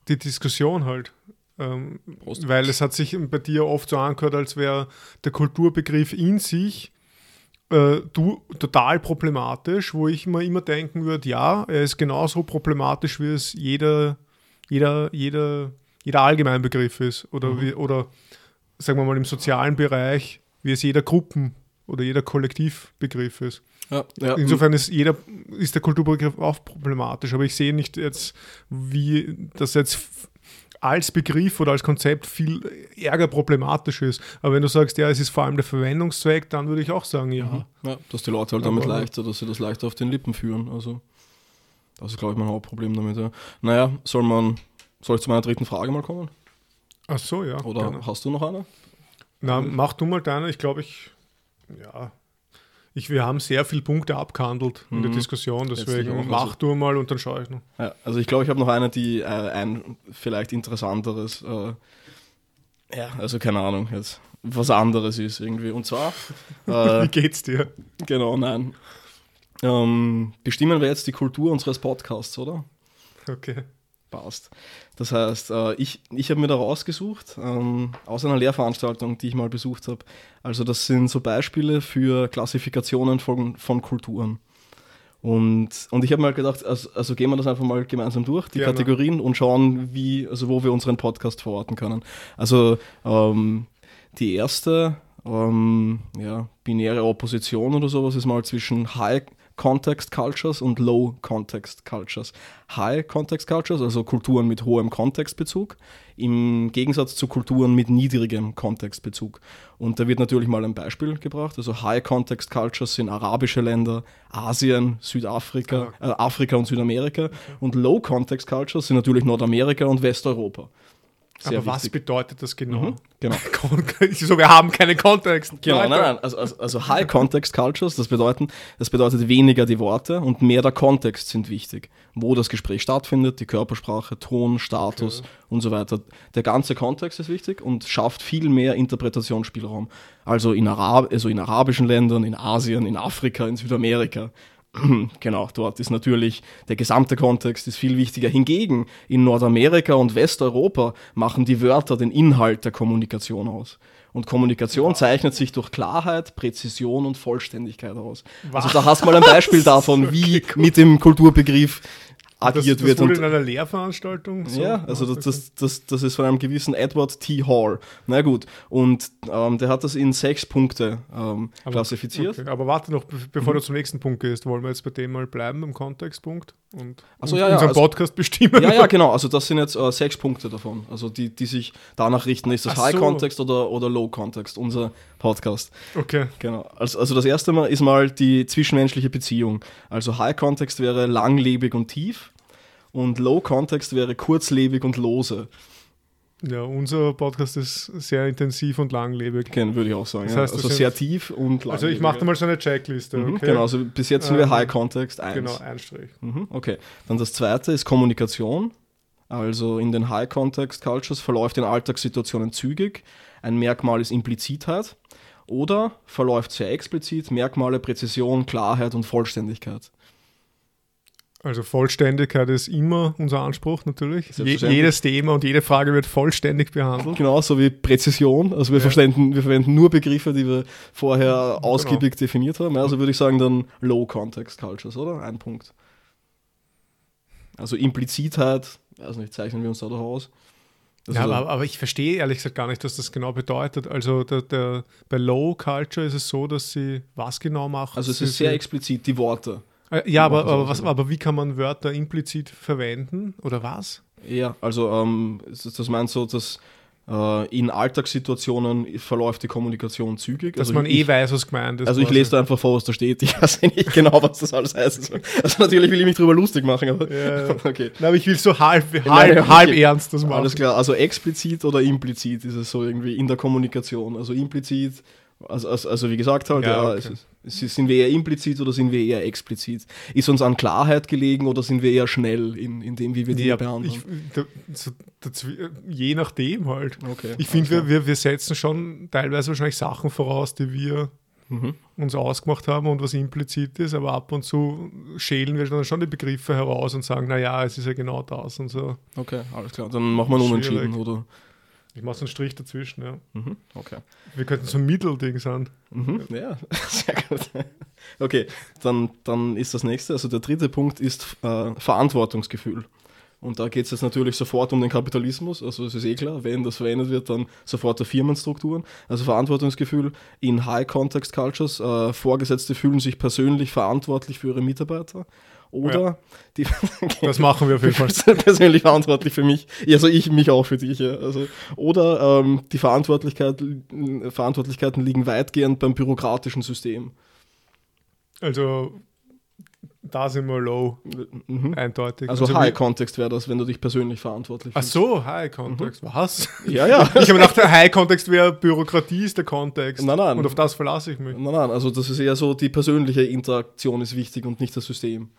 die Diskussion halt. Ähm, weil es hat sich bei dir oft so angehört, als wäre der Kulturbegriff in sich äh, du, total problematisch, wo ich mir immer denken würde, ja, er ist genauso problematisch, wie es jeder, jeder, jeder, jeder Allgemeinbegriff ist. Oder, Mhm. wie, oder sagen wir mal im sozialen Bereich, wie es jeder Gruppen- oder jeder Kollektivbegriff ist. ja, ja, Insofern ist jeder ist der Kulturbegriff auch problematisch, aber ich sehe nicht jetzt, wie das jetzt als Begriff oder als Konzept viel ärger problematisch ist. Aber wenn du sagst, ja, es ist vor allem der Verwendungszweck, dann würde ich auch sagen, ja. Ja, dass die Leute halt damit Aber- leichter, dass sie das leichter auf den Lippen führen. Also, das ist, glaube ich, mein Hauptproblem damit. Ja. Naja, soll man, soll ich zu meiner dritten Frage mal kommen? Ach so, ja. Oder gerne. hast du noch eine? Na, mach du mal deine. Ich glaube, ich, ja, ich, wir haben sehr viele Punkte abgehandelt in der Mhm. diskussion, Letztlich deswegen auch, mach also- du mal und dann schaue ich noch. Ja, also ich glaube, ich habe noch eine, die äh, ein vielleicht interessanteres, äh, ja, also keine Ahnung, jetzt was anderes ist irgendwie. Und zwar, äh, Wie geht's dir? genau, nein. Ähm, bestimmen wir jetzt die Kultur unseres Podcasts, oder? Okay. Passt. Das heißt, äh, ich, ich habe mir da rausgesucht, ähm, aus einer Lehrveranstaltung, die ich mal besucht habe. Also das sind so Beispiele für Klassifikationen von, von Kulturen. Und, und ich habe mir halt gedacht, also, also gehen wir das einfach mal gemeinsam durch, die Gerne. Kategorien, und schauen, wie, also wo wir unseren Podcast verorten können. Also ähm, die erste ähm, ja, binäre Opposition oder sowas ist mal zwischen High Context Cultures und Low Context Cultures. High Context Cultures, also Kulturen mit hohem Kontextbezug, im Gegensatz zu Kulturen mit niedrigem Kontextbezug. Und da wird natürlich mal ein Beispiel gebracht. Also High Context Cultures sind arabische Länder, Asien, Südafrika, äh, Afrika und Südamerika. Und Low Context Cultures sind natürlich Nordamerika und Westeuropa. Sehr aber was wichtig. bedeutet das genau? Mhm, genau. so, wir haben keinen Kontext. Genau, nein, nein. Also, also, also High Context Cultures, das, bedeuten, das bedeutet weniger die Worte und mehr der Kontext sind wichtig. Wo das Gespräch stattfindet, die Körpersprache, Ton, Status Okay. und so weiter. Der ganze Kontext ist wichtig und schafft viel mehr Interpretationsspielraum. Also in, Arab also in arabischen Ländern, in Asien, in Afrika, in Südamerika. Genau, dort ist natürlich der gesamte Kontext ist viel wichtiger. Hingegen in Nordamerika und Westeuropa machen die Wörter den Inhalt der Kommunikation aus. Und Kommunikation zeichnet sich durch Klarheit, Präzision und Vollständigkeit aus. Also Was? da hast du mal ein Beispiel davon, wie mit dem Kulturbegriff agiert das wird. wurde Und in einer Lehrveranstaltung. so ja, also das, das, das, das ist von einem gewissen Edward T. Hall. Na gut, und ähm, der hat das in sechs Punkte ähm, Aber- klassifiziert. Okay, aber warte noch, be- bevor Mhm. du zum nächsten Punkt gehst, wollen wir jetzt bei dem mal bleiben, im Kontextpunkt und Ach so, und ja, ja, unseren also- Podcast bestimmen. Ja, ja, genau. Also das sind jetzt äh, sechs Punkte davon. Also die, die sich danach richten, ist das Ach High so. Context oder, oder Low Context, unser Podcast. Okay. Genau. Also, also das erste Mal ist mal die zwischenmenschliche Beziehung. Also High Context wäre langlebig und tief und Low Context wäre kurzlebig und lose. Ja, unser Podcast ist sehr intensiv und langlebig. Okay, würde ich auch sagen. Das ja. heißt, das also sehr tief und langlebig. Also ich mache da mal so eine Checkliste. Mhm, Okay? Genau, also bis jetzt sind wir Ähm, High Context 1. Genau, ein Strich. Mhm, okay. Dann das zweite ist Kommunikation. Also in den High Context Cultures verläuft in Alltagssituationen zügig. Ein Merkmal ist Implizitheit. Oder verläuft sehr explizit Merkmale Präzision, Klarheit und Vollständigkeit. Also Vollständigkeit ist immer unser Anspruch natürlich. Je, jedes Thema und jede Frage wird vollständig behandelt. Genauso wie Präzision. Also wir, Ja. verwenden, wir verwenden nur Begriffe, die wir vorher ausgiebig definiert haben. Also würde ich sagen dann Low Context Cultures, oder? Ein Punkt. Also Implizitheit, weiß nicht, zeichnen wir uns da doch aus. Also Ja, aber, aber ich verstehe ehrlich gesagt gar nicht, was das genau bedeutet. Also der, der, bei Low Culture ist es so, dass sie was genau machen? also es ist sehr explizit, die Worte. Äh, Ja, aber, aber, was, aber wie kann man Wörter implizit verwenden oder was? Ja, also ähm, das meinst so, dass äh, in Alltagssituationen verläuft die Kommunikation zügig. Dass also man ich, eh weiß, was gemeint ist. Also ich lese da einfach vor, was da steht. Ich weiß ja nicht genau, was das alles heißt. Also natürlich will ich mich drüber lustig machen, aber Ja. okay. Na, aber ich will so halb, halb, Nein, okay. halb ernst das machen. Alles klar, also explizit oder implizit ist es so irgendwie in der Kommunikation. Also implizit, also, also, also wie gesagt halt, Ja, ja, okay. ist, sind wir eher implizit oder sind wir eher explizit? Ist uns an Klarheit gelegen oder sind wir eher schnell in, in dem, wie wir Dinge ja, behandeln? ich, so, dazwi- je nachdem halt. okay. Ich finde, wir, wir, wir setzen schon teilweise wahrscheinlich Sachen voraus, die wir. Mhm. uns ausgemacht haben und was implizit ist, aber ab und zu schälen wir dann schon die Begriffe heraus und sagen, naja, es ist ja genau das und so. Okay, alles klar. Dann machen wir einen Unentschieden, oder? Ich mache so einen Strich dazwischen, ja. Mhm. Okay. Wir könnten so ein Mittelding sein. Mhm. Ja, sehr gut. Okay, dann, dann ist das nächste, also der dritte Punkt ist äh, Verantwortungsgefühl. Und da geht es jetzt natürlich sofort um den Kapitalismus, also es ist eh klar, wenn das verwendet wird, dann sofort der Firmenstrukturen. Also Verantwortungsgefühl in High-Context-Cultures, äh, Vorgesetzte fühlen sich persönlich verantwortlich für ihre Mitarbeiter. Oder Ja. die Das machen wir auf jeden Fall. persönlich verantwortlich für mich. Also ich mich auch für dich. Ja. Also, oder ähm, die Verantwortlichkeit, Verantwortlichkeiten liegen weitgehend beim bürokratischen System. Also, da sind wir low, Mhm. eindeutig. Also, wie- High Context wäre das, wenn du dich persönlich verantwortlich Ach fühlst. so, High Kontext. Was? Ja, ja. Ich habe gedacht, der High Kontext wäre Bürokratie ist der Kontext. Nein, nein. Und auf das verlasse ich mich. Nein, nein, also das ist eher so, die persönliche Interaktion ist wichtig und nicht das System.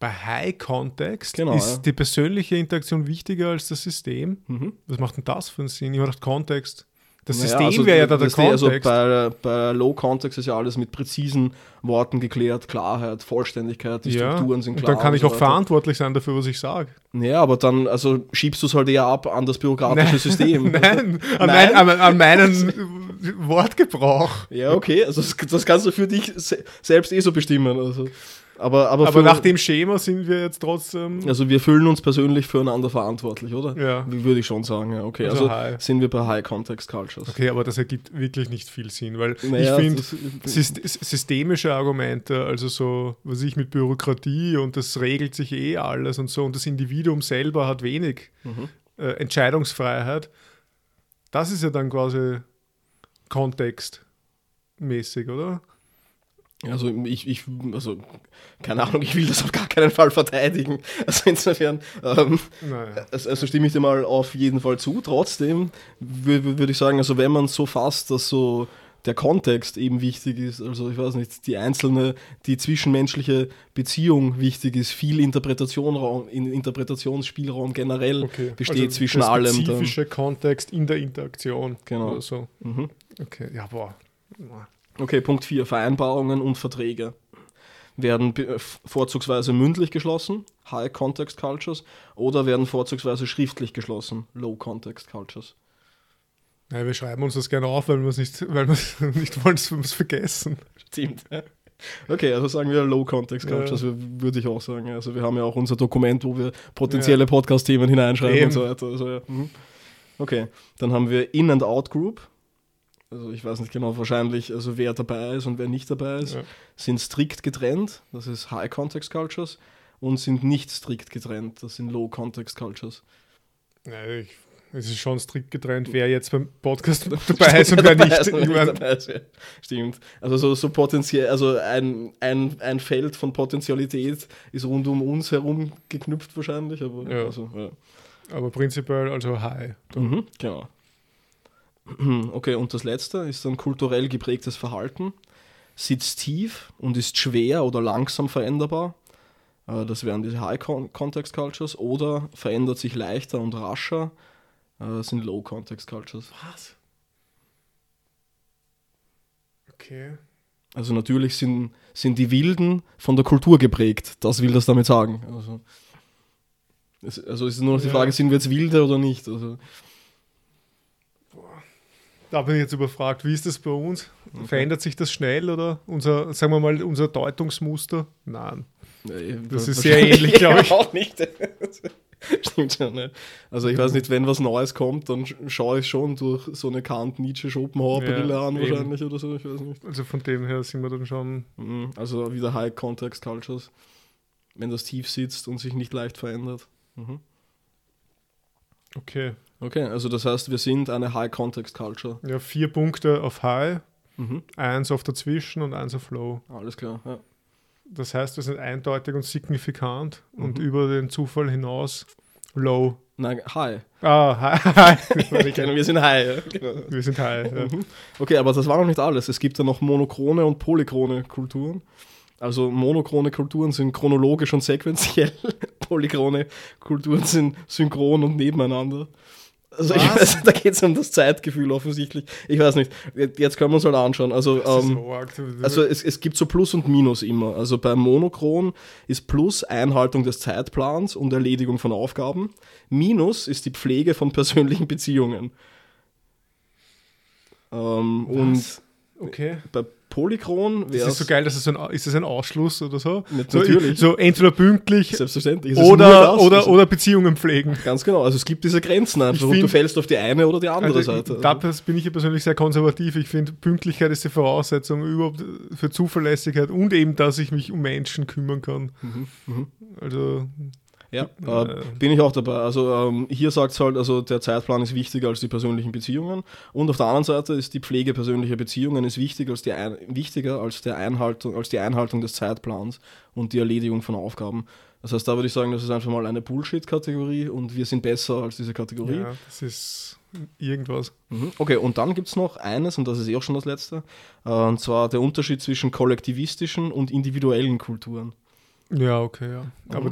Bei High Kontext Genau, ist ja. die persönliche Interaktion wichtiger als das System. Mhm. Was macht denn das für einen Sinn? Ich habe gedacht, Kontext. Das Naja, System also wäre ja da der eher Kontext. So bei, bei Low Context ist ja alles mit präzisen Worten geklärt, Klarheit, Vollständigkeit, die ja. Strukturen sind und klar. dann kann ich so auch weiter. verantwortlich sein dafür, was ich sage. Ja, aber dann also schiebst du es halt eher ab an das bürokratische System. Nein, an, Nein? Mein, an, an meinen Wortgebrauch. Ja, okay, also das, das kannst du für dich se selbst eh so bestimmen. Also. Aber, aber, Aber nach dem Schema sind wir jetzt trotzdem. Also wir fühlen uns persönlich füreinander verantwortlich, oder? Ja. Würde ich schon sagen, ja. Okay, Also also, sind wir bei High Context Cultures. Okay, aber das ergibt wirklich nicht viel Sinn, weil Naja, ich finde, systemische Argumente, also so, was ich mit Bürokratie und das regelt sich eh alles und so, und das Individuum selber hat wenig Mhm. äh, Entscheidungsfreiheit, das ist ja dann quasi kontextmäßig, oder? Also ich, ich, also keine Ahnung, ich will das auf gar keinen Fall verteidigen. Also insofern, ähm, Naja. also, also stimme ich dir mal auf jeden Fall zu. Trotzdem würde würd ich sagen, also wenn man so fasst, dass so der Kontext eben wichtig ist, also ich weiß nicht, die einzelne, die zwischenmenschliche Beziehung wichtig ist, viel Interpretation, Raum- in Interpretationsspielraum generell Okay. besteht Also zwischen der allem. Dann. spezifische Kontext in der Interaktion. Genau. Oder so. Mhm. Okay, ja, boah. Okay, Punkt 4. Vereinbarungen und Verträge werden vorzugsweise mündlich geschlossen, High Context Cultures, oder werden vorzugsweise schriftlich geschlossen, Low Context Cultures. Ja, wir schreiben uns das gerne auf, weil wir es nicht, weil nicht wollen, dass wir es vergessen. Stimmt. Okay, also sagen wir Low Context Ja. Cultures, wür- würde ich auch sagen. Also wir haben ja auch unser Dokument, wo wir potenzielle Podcast-Themen hineinschreiben Eben. und so weiter. Also, ja. mhm. Okay, dann haben wir In- and Out-Group. Also ich weiß nicht genau wahrscheinlich, also wer dabei ist und wer nicht dabei ist. Ja. sind strikt getrennt, das ist High Context Cultures, und sind nicht strikt getrennt, das sind Low Context Cultures. Ja, ich, es ist schon strikt getrennt, wer jetzt beim Podcast dabei ist und wer nicht. ist Ich mein, ist, ja. Stimmt. Also so, so potenziell, also ein, ein, ein Feld von Potentialität ist rund um uns herum geknüpft wahrscheinlich, aber Ja. also, aber prinzipiell also high. Mhm, genau. Okay, und das letzte ist dann kulturell geprägtes Verhalten. Sitzt tief und ist schwer oder langsam veränderbar. Äh, Das wären die High Con Context Cultures. Oder verändert sich leichter und rascher. äh, Das sind Low Context Cultures. Was? Okay. Also natürlich sind, sind die Wilden von der Kultur geprägt. Das will das damit sagen. Also es, also es ist nur noch die Ja. Frage, sind wir jetzt Wilde oder nicht? Also, Da bin ich jetzt überfragt, wie ist das bei uns? Verändert sich das schnell oder unser, sagen wir mal, unser Deutungsmuster? Nein. äh, Das ist sehr ähnlich, glaub ich. Auch nicht. Stimmt schon, ne? Also ich weiß nicht, wenn was Neues kommt, dann sch- schaue ich schon durch so eine Kant Nietzsche Schopenhauer-Brille Ja, an eben. wahrscheinlich oder so, ich weiß nicht. Also von dem her sind wir dann schon. Mhm, Also wieder High Context Cultures, wenn das tief sitzt und sich nicht leicht verändert. Mhm. Okay. Okay, also das heißt, wir sind eine High Context Culture. Ja, vier Punkte auf High, Mhm. eins auf dazwischen und eins auf Low. Alles klar, ja. Das heißt, wir sind eindeutig und signifikant und Mhm. über den Zufall hinaus Low. Nein, High. Ah, High. wir sind High. Ja. Genau. wir sind High. Ja. Mhm. Okay, aber das war noch nicht alles. Es gibt ja noch monochrone und polychrone Kulturen. Also monochrone Kulturen sind chronologisch und sequenziell. Polychrone Kulturen sind synchron und nebeneinander. Also ich weiß, da geht es um das Zeitgefühl offensichtlich. Ich weiß nicht. Jetzt können wir uns halt anschauen. Also, ähm, also es, es gibt so Plus und Minus immer. Also beim Monochron ist Plus Einhaltung des Zeitplans und Erledigung von Aufgaben. Minus ist die Pflege von persönlichen Beziehungen. Ähm, und okay. bei Polychron Das ist so geil, dass es so ein, ist das ein Ausschluss oder so? Nicht so, natürlich. so entweder pünktlich selbstverständlich. Es oder, oder, oder Beziehungen pflegen. Ganz genau. Also es gibt diese Grenzen einfach. und du find- fällst auf die eine oder die andere Also, Seite. da bin ich ja persönlich sehr konservativ. Ich finde, Pünktlichkeit ist die Voraussetzung überhaupt für Zuverlässigkeit und eben, dass ich mich um Menschen kümmern kann. Mhm, mhm. Also, Ja, Äh. bin ich auch dabei. Also ähm, hier sagt es halt, also der Zeitplan ist wichtiger als die persönlichen Beziehungen. Und auf der anderen Seite ist die Pflege persönlicher Beziehungen ist wichtiger als die, Ein wichtiger als, der Einhaltung, als die Einhaltung des Zeitplans und die Erledigung von Aufgaben. Das heißt, da würde ich sagen, das ist einfach mal eine Bullshit-Kategorie und wir sind besser als diese Kategorie. ja, das ist irgendwas. Mhm. Okay, und dann gibt es noch eines, und das ist eh auch schon das letzte, äh, und zwar der Unterschied zwischen kollektivistischen und individuellen Kulturen. Ja, okay, ja. Mhm. Aber,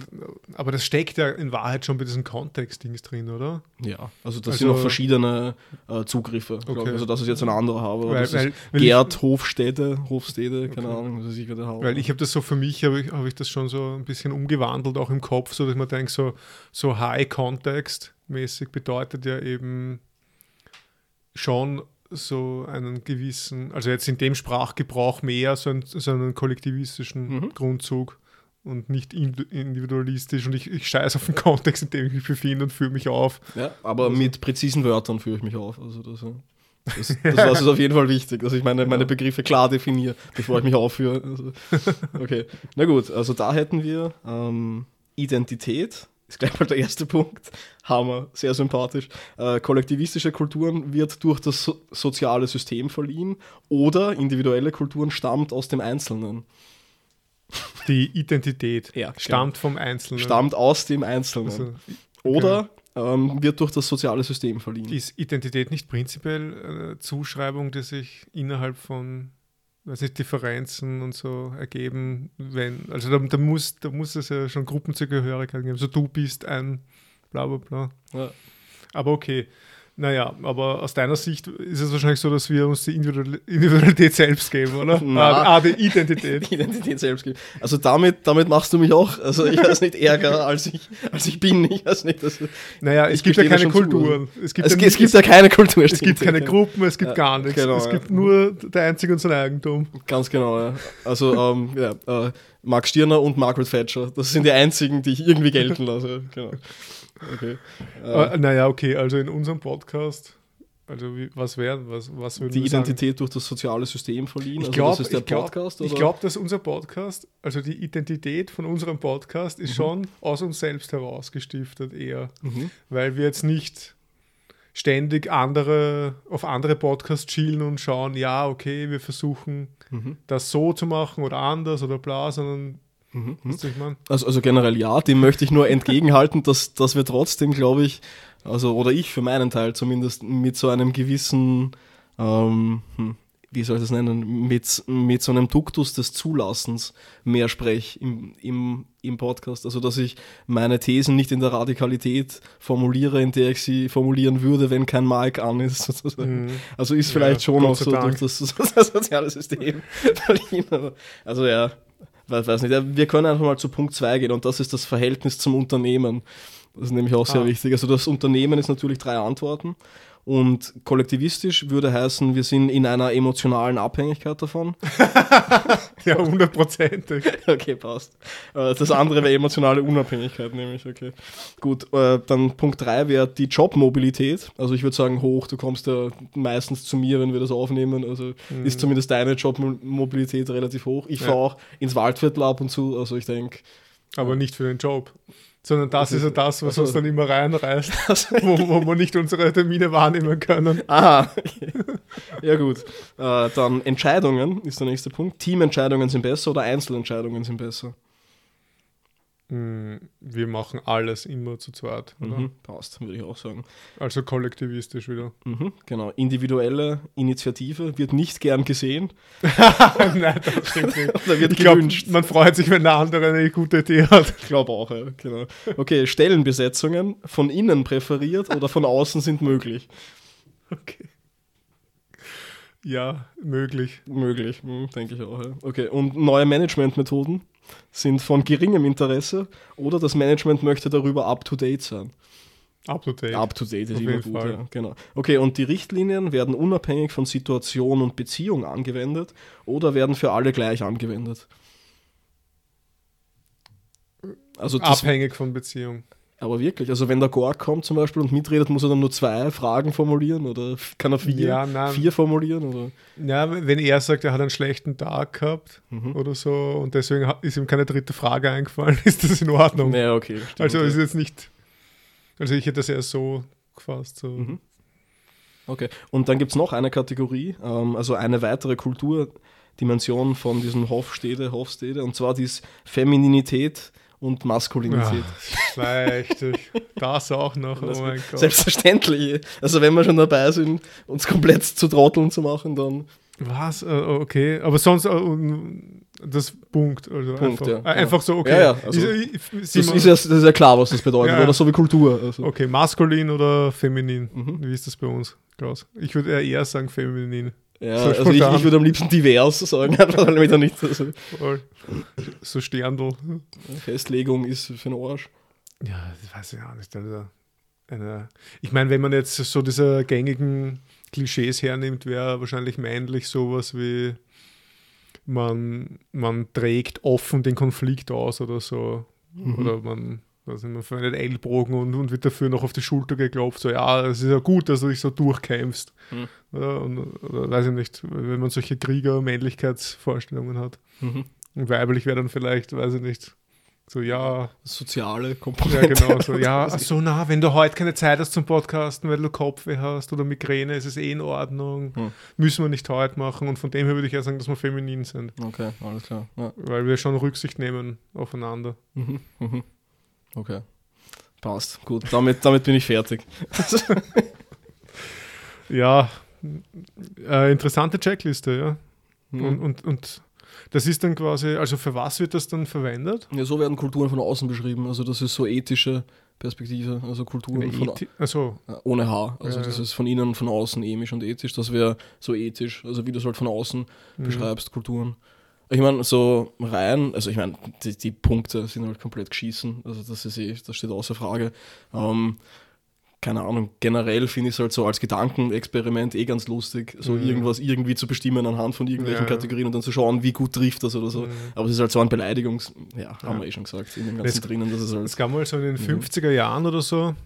aber das steckt ja in Wahrheit schon bei diesen Kontext-Dings drin, oder? Ja, also das Also- sind noch verschiedene äh, Zugriffe. Okay. ich. Also das ist jetzt ein anderer habe. aber Weil- Gerd Hofstede, Hofstede, keine Okay. Ahnung, ist sicher der Haupt. Weil ich habe das so für mich, habe ich, hab ich das schon so ein bisschen umgewandelt, auch im Kopf, so dass man denkt, so, so High-Context-mäßig bedeutet ja eben schon so einen gewissen, also jetzt in dem Sprachgebrauch mehr so einen, so einen kollektivistischen Mhm. Grundzug und nicht ind- individualistisch und ich, ich scheiße auf den Kontext, in dem ich mich befinde und führe mich auf. ja, aber mit präzisen Wörtern führe ich mich auf. Also das, das, das, das ist auf jeden Fall wichtig, dass ich meine, meine Begriffe klar definiere, bevor ich mich aufführe. Also, okay, na gut, also da hätten wir ähm, Identität, ist gleich mal der erste Punkt. Hammer, sehr sympathisch. Äh, kollektivistische Kulturen wird durch das so soziale System verliehen oder individuelle Kulturen stammt aus dem Einzelnen. Die Identität Ja, stammt vom Einzelnen. Stammt aus dem Einzelnen. Also, oder ähm, wird durch das soziale System verliehen. Ist Identität nicht prinzipiell eine Zuschreibung, die sich innerhalb von weiß nicht, Differenzen und so ergeben, wenn, also da, da, muss, da muss es ja schon Gruppenzugehörigkeit geben. Also du bist ein bla bla bla. Ja. Aber okay. Naja, aber aus deiner Sicht ist es wahrscheinlich so, dass wir uns die Individual- Individualität selbst geben, oder? Na. Ah, ah, die Identität. Identität selbst gibt. Also damit, damit machst du mich auch, also ich weiß nicht, ärger als ich, als ich bin. Ich weiß nicht, dass, Naja, es gibt ja keine Kulturen. Es gibt, es, ja es gibt ja keine Kultur. es gibt keine ja. Gruppen, es gibt Ja, gar nichts. genau, es ja. gibt nur der einzige und sein Eigentum. Ganz genau, ja. Also, ähm, ja, äh, Max Stirner und Margaret Thatcher, das sind die einzigen, die ich irgendwie gelten lasse. Genau. Okay. Äh, Äh, naja, okay, also in unserem Podcast, also wie, was wäre, was, was würden die? Identität durch das soziale System verliehen. Ich also glaube, das ist der ich glaub, Podcast, ich glaub, dass unser Podcast, also die Identität von unserem Podcast Mhm. ist schon aus uns selbst heraus gestiftet eher, Mhm. weil wir jetzt nicht ständig andere auf andere Podcasts chillen und schauen, ja, okay, wir versuchen Mhm. das so zu machen oder anders oder bla, sondern Mhm. meine, Also, also generell ja, dem möchte ich nur entgegenhalten, dass, dass wir trotzdem, glaube ich, also oder ich für meinen Teil zumindest mit so einem gewissen, ähm, hm, wie soll ich das nennen, mit, mit so einem Duktus des Zulassens mehr spreche im, im, im Podcast. Also, dass ich meine Thesen nicht in der Radikalität formuliere, in der ich sie formulieren würde, wenn kein Mic an ist. Sozusagen. Mhm. Also ist vielleicht ja, schon auch so durch das, das, soziale System. also ja, weiß nicht. Wir können einfach mal zu Punkt 2 gehen und das ist das Verhältnis zum Unternehmen. Das ist nämlich auch sehr ah. wichtig. Also das Unternehmen ist natürlich drei Antworten. Und kollektivistisch würde heißen, wir sind in einer emotionalen Abhängigkeit davon. ja, hundertprozentig. okay, passt. Äh, das andere wäre emotionale Unabhängigkeit, nämlich, okay. Gut, äh, dann Punkt 3 wäre die Jobmobilität. Also ich würde sagen, hoch, du kommst ja meistens zu mir, wenn wir das aufnehmen. Also mhm. ist zumindest deine Jobmobilität relativ hoch. Ich ja. fahre auch ins Waldviertel ab und zu, also ich denke. Aber nicht für den Job. Sondern das, ist ja das, was also, uns dann immer reinreißt, wo, wo wir nicht unsere Termine wahrnehmen können. Aha, okay. ja gut. Äh, dann Entscheidungen ist der nächste Punkt. Teamentscheidungen sind besser oder Einzelentscheidungen sind besser? Hm, wir machen alles immer zu zweit. Mhm, passt, würde ich auch sagen. Also kollektivistisch wieder. Mhm, genau. Individuelle Initiative wird nicht gern gesehen. Nein, das stimmt nicht. da wird ich gewünscht. Glaub, man freut sich, wenn der andere eine gute Idee hat. Ich glaube auch, ja. Genau. Okay, Stellenbesetzungen von innen präferiert oder von außen sind möglich. Okay. Ja, möglich. Möglich, hm, denke ich auch. Ja. Okay, und neue Managementmethoden? Sind von geringem Interesse oder das Management möchte darüber up-to-date sein. Up-to-date. Up-to-date ist immer gut, ja, genau. Okay, und die Richtlinien werden unabhängig von Situation und Beziehung angewendet oder werden für alle gleich angewendet? Also Abhängig von Beziehung. Aber wirklich, also wenn der Gork kommt zum Beispiel und mitredet, muss er dann nur zwei Fragen formulieren oder kann er vier, ja, vier formulieren? Oder? Ja, wenn er sagt, er hat einen schlechten Tag gehabt mhm. oder so und deswegen ist ihm keine dritte Frage eingefallen, ist das in Ordnung. Ja, okay. Stimmt, also ist jetzt nicht, also ich hätte das eher so gefasst. So. Mhm. Okay, und dann gibt es noch eine Kategorie, ähm, also eine weitere Kulturdimension von diesem Hofstede, Hofstede, und zwar die Femininität und Maskulinität. Ja, das auch noch, oh mein Gott. Selbstverständlich. Also wenn wir schon dabei sind, uns komplett zu trotteln zu machen, dann... Was? Äh, okay, aber sonst äh, das Punkt. Also Punkt, einfach, ja. Äh, einfach so, okay. Ja, ja, also, das, ist ja, das ist ja klar, was das bedeutet, ja, oder so wie Kultur. Also. Okay, maskulin oder feminin? Mhm. Wie ist das bei uns, Klaus? Ich würde eher sagen feminin. Ja, so also ich, ich, würde am liebsten divers sagen, damit er nicht so, so Sterndl. Festlegung ist für den Arsch. Ja, das weiß ich auch nicht. Also eine, ich meine, wenn man jetzt so diese gängigen Klischees hernimmt, wäre wahrscheinlich männlich sowas wie man, man trägt offen den Konflikt aus oder so. Mhm. Oder man also man verwendet Ellbogen und, und wird dafür noch auf die Schulter geklopft. So, ja, es ist ja gut, dass du dich so durchkämpfst. Mhm. Oder, und, oder weiß ich nicht, wenn man solche Krieger-Männlichkeitsvorstellungen hat. Mhm. Und weiblich wäre dann vielleicht, weiß ich nicht, so, ja. Soziale Komponente. Ja, genau. So, ja, so, na, wenn du heute keine Zeit hast zum Podcasten, weil du Kopfweh hast oder Migräne, ist es eh in Ordnung. Hm. Müssen wir nicht heute machen. Und von dem her würde ich ja sagen, dass wir feminin sind. Okay, alles klar. Ja. Weil wir schon Rücksicht nehmen aufeinander. Mhm. Mhm. Okay. Passt. Gut, damit, damit bin ich fertig. ja, äh, interessante Checkliste, ja. Mhm. Und, und, und das ist dann quasi, also für was wird das dann verwendet? Ja, so werden Kulturen von außen beschrieben. Also das ist so ethische Perspektive, also Kulturen von, also, ohne Haar. Also ja, das ja. ist von innen, von außen emisch und ethisch. Das wäre so ethisch, also wie du es halt von außen mhm. beschreibst, Kulturen. Ich meine, so rein, also ich meine, die, die, Punkte sind halt komplett geschießen. Also das ist eh, das steht außer Frage. Ähm, keine Ahnung, generell finde ich es halt so als Gedankenexperiment eh ganz lustig, so mhm. irgendwas irgendwie zu bestimmen anhand von irgendwelchen ja. Kategorien und dann zu schauen, wie gut trifft das oder so. Mhm. Aber es ist halt so ein Beleidigungs-, ja, haben wir eh schon gesagt, in dem ganzen es, drinnen. Das ist halt, es gab mal so in den 50er mhm. Jahren oder so,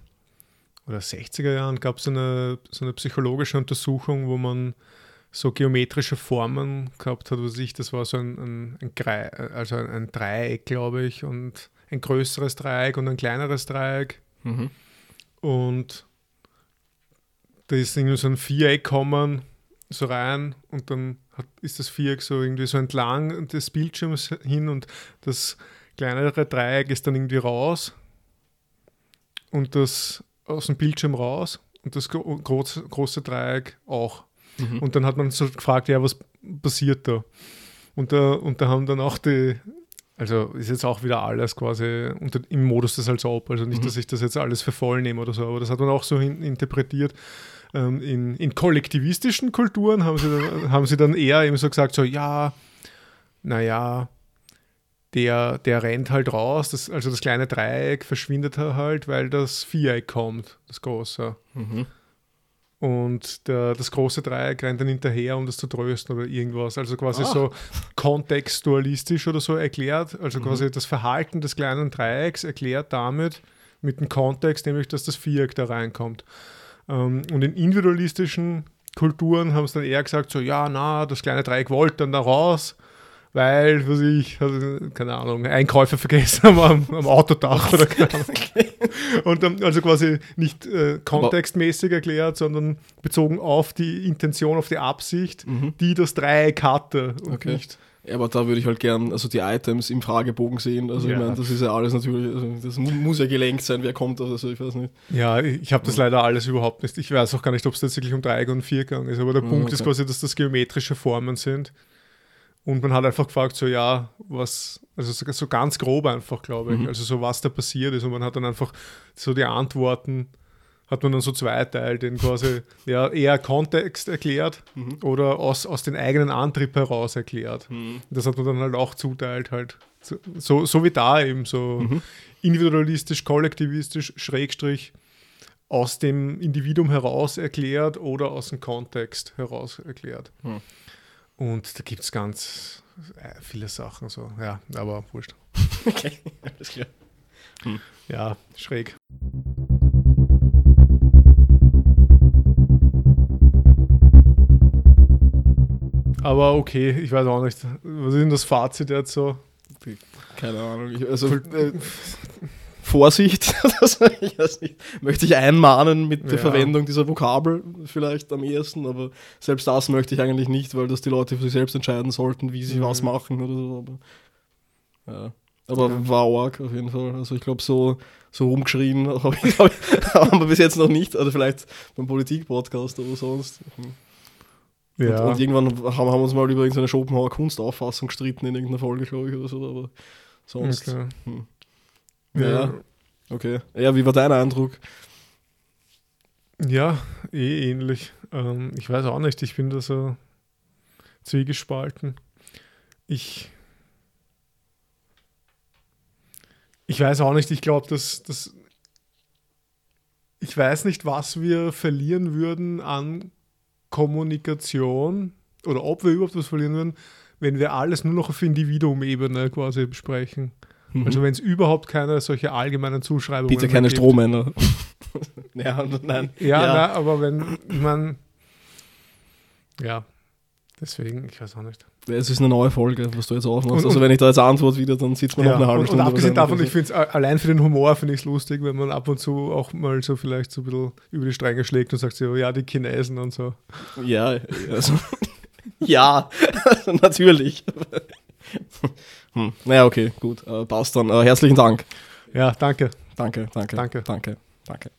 oder 60er Jahren, gab es eine, so eine psychologische Untersuchung, wo man so geometrische Formen gehabt hat, was ich, das war so ein, ein, ein, also ein, ein Dreieck, glaube ich, und ein größeres Dreieck und ein kleineres Dreieck. Mhm. Und da ist irgendwie so ein Viereck kommen, so rein und dann hat, ist das Viereck so irgendwie so entlang des Bildschirms hin und das kleinere Dreieck ist dann irgendwie raus und das aus dem Bildschirm raus und das große, große Dreieck auch. Mhm. Und dann hat man so gefragt, ja, was passiert da? Und da, und da haben dann auch die, also ist jetzt auch wieder alles quasi unter, im Modus des als ob, also nicht, Mhm. dass ich das jetzt alles für voll nehme oder so, aber das hat man auch so hin, interpretiert. Ähm, in, in kollektivistischen Kulturen haben sie, dann, haben sie dann eher eben so gesagt, so ja, naja, der, der rennt halt raus, das, also das kleine Dreieck verschwindet halt, weil das Viereck kommt, das große. Mhm. Und der, das große Dreieck rennt dann hinterher, um das zu trösten oder irgendwas. Also quasi Ah. so kontextualistisch oder so erklärt. Also Mhm. quasi das Verhalten des kleinen Dreiecks erklärt damit mit dem Kontext, nämlich dass das Viereck da reinkommt. Ähm, und in individualistischen Kulturen haben es dann eher gesagt, so ja, na, das kleine Dreieck wollte dann da raus, weil, was ich, also, keine Ahnung, Einkäufe vergessen haben am, am Autodach oder keine Ahnung. Und dann also quasi nicht äh, kontextmäßig erklärt, sondern bezogen auf die Intention, auf die Absicht, Mhm. die das Dreieck hatte und Okay. nicht. Ja, aber da würde ich halt gern also die Items im Fragebogen sehen. Also Ja. ich meine, das ist ja alles natürlich, also das mu muss ja gelenkt sein, wer kommt oder so, ich weiß nicht. Ja, ich, habe das leider alles überhaupt nicht. Ich weiß auch gar nicht, ob es tatsächlich um Dreieck und Viergang ist, aber der Ja, Punkt ist okay. quasi, dass das geometrische Formen sind. Und man hat einfach gefragt, so ja, was, also so, so ganz grob einfach, glaube ich, Mhm. also so was da passiert ist. Und man hat dann einfach so die Antworten, hat man dann so zweiteilt, in quasi ja, eher Kontext erklärt Mhm. oder aus, aus den eigenen Antrieb heraus erklärt. Mhm. Das hat man dann halt auch zuteilt, halt. So, so, so wie da eben, so Mhm. individualistisch, kollektivistisch, Schrägstrich aus dem Individuum heraus erklärt oder aus dem Kontext heraus erklärt. Hm. Und da gibt es ganz äh, viele Sachen so, ja, aber wurscht. Okay, alles klar. Ja, schräg. Aber okay, ich weiß auch nicht. Was ist denn das Fazit jetzt so? Keine Ahnung. Ich, also, äh, Vorsicht, also, ich nicht, möchte ich einmahnen mit der Ja. Verwendung dieser Vokabel vielleicht am ehesten, aber selbst das möchte ich eigentlich nicht, weil das die Leute für sich selbst entscheiden sollten, wie sie Mhm. was machen oder so. Aber, ja. aber Ja. war arg auf jeden Fall. Also ich glaube, so, so rumgeschrien habe ich, glaub haben wir bis jetzt noch nicht, oder vielleicht beim Politik-Podcast oder sonst. Ja, Und, und irgendwann haben, haben wir uns mal über irgendeine Schopenhauer Kunstauffassung gestritten in irgendeiner Folge, glaube ich, oder so, aber sonst. okay. Hm. Ja. Okay. Ja, wie war dein Eindruck? Ja, eh ähnlich. Ähm, ich weiß auch nicht, ich bin da so zwiegespalten. Ich, ich weiß auch nicht, ich glaube, dass, dass ich weiß nicht, was wir verlieren würden an Kommunikation oder ob wir überhaupt was verlieren würden, wenn wir alles nur noch auf Individuum-Ebene quasi besprechen. Also wenn es überhaupt keine solche allgemeinen Zuschreibungen Bitte mehr keine gibt. Strohmänner. ja, nein. Ja, Ja. Na, aber wenn man. Ja, deswegen, ich weiß auch nicht. Es ist eine neue Folge, was du jetzt aufmachst. Und- also wenn ich da jetzt Antwort wieder, dann sitzt man Ja, noch eine halbe und, und Stunde. abgesehen davon, ich finde es allein für den Humor finde ich es lustig, wenn man ab und zu auch mal so vielleicht so ein bisschen über die Stränge schlägt und sagt so, ja, die Chinesen und so. Ja, also, ja, natürlich. Hm. Naja, okay, gut. Äh, passt dann. Äh, herzlichen Dank. Ja, danke. Danke, danke. Danke. Danke, danke.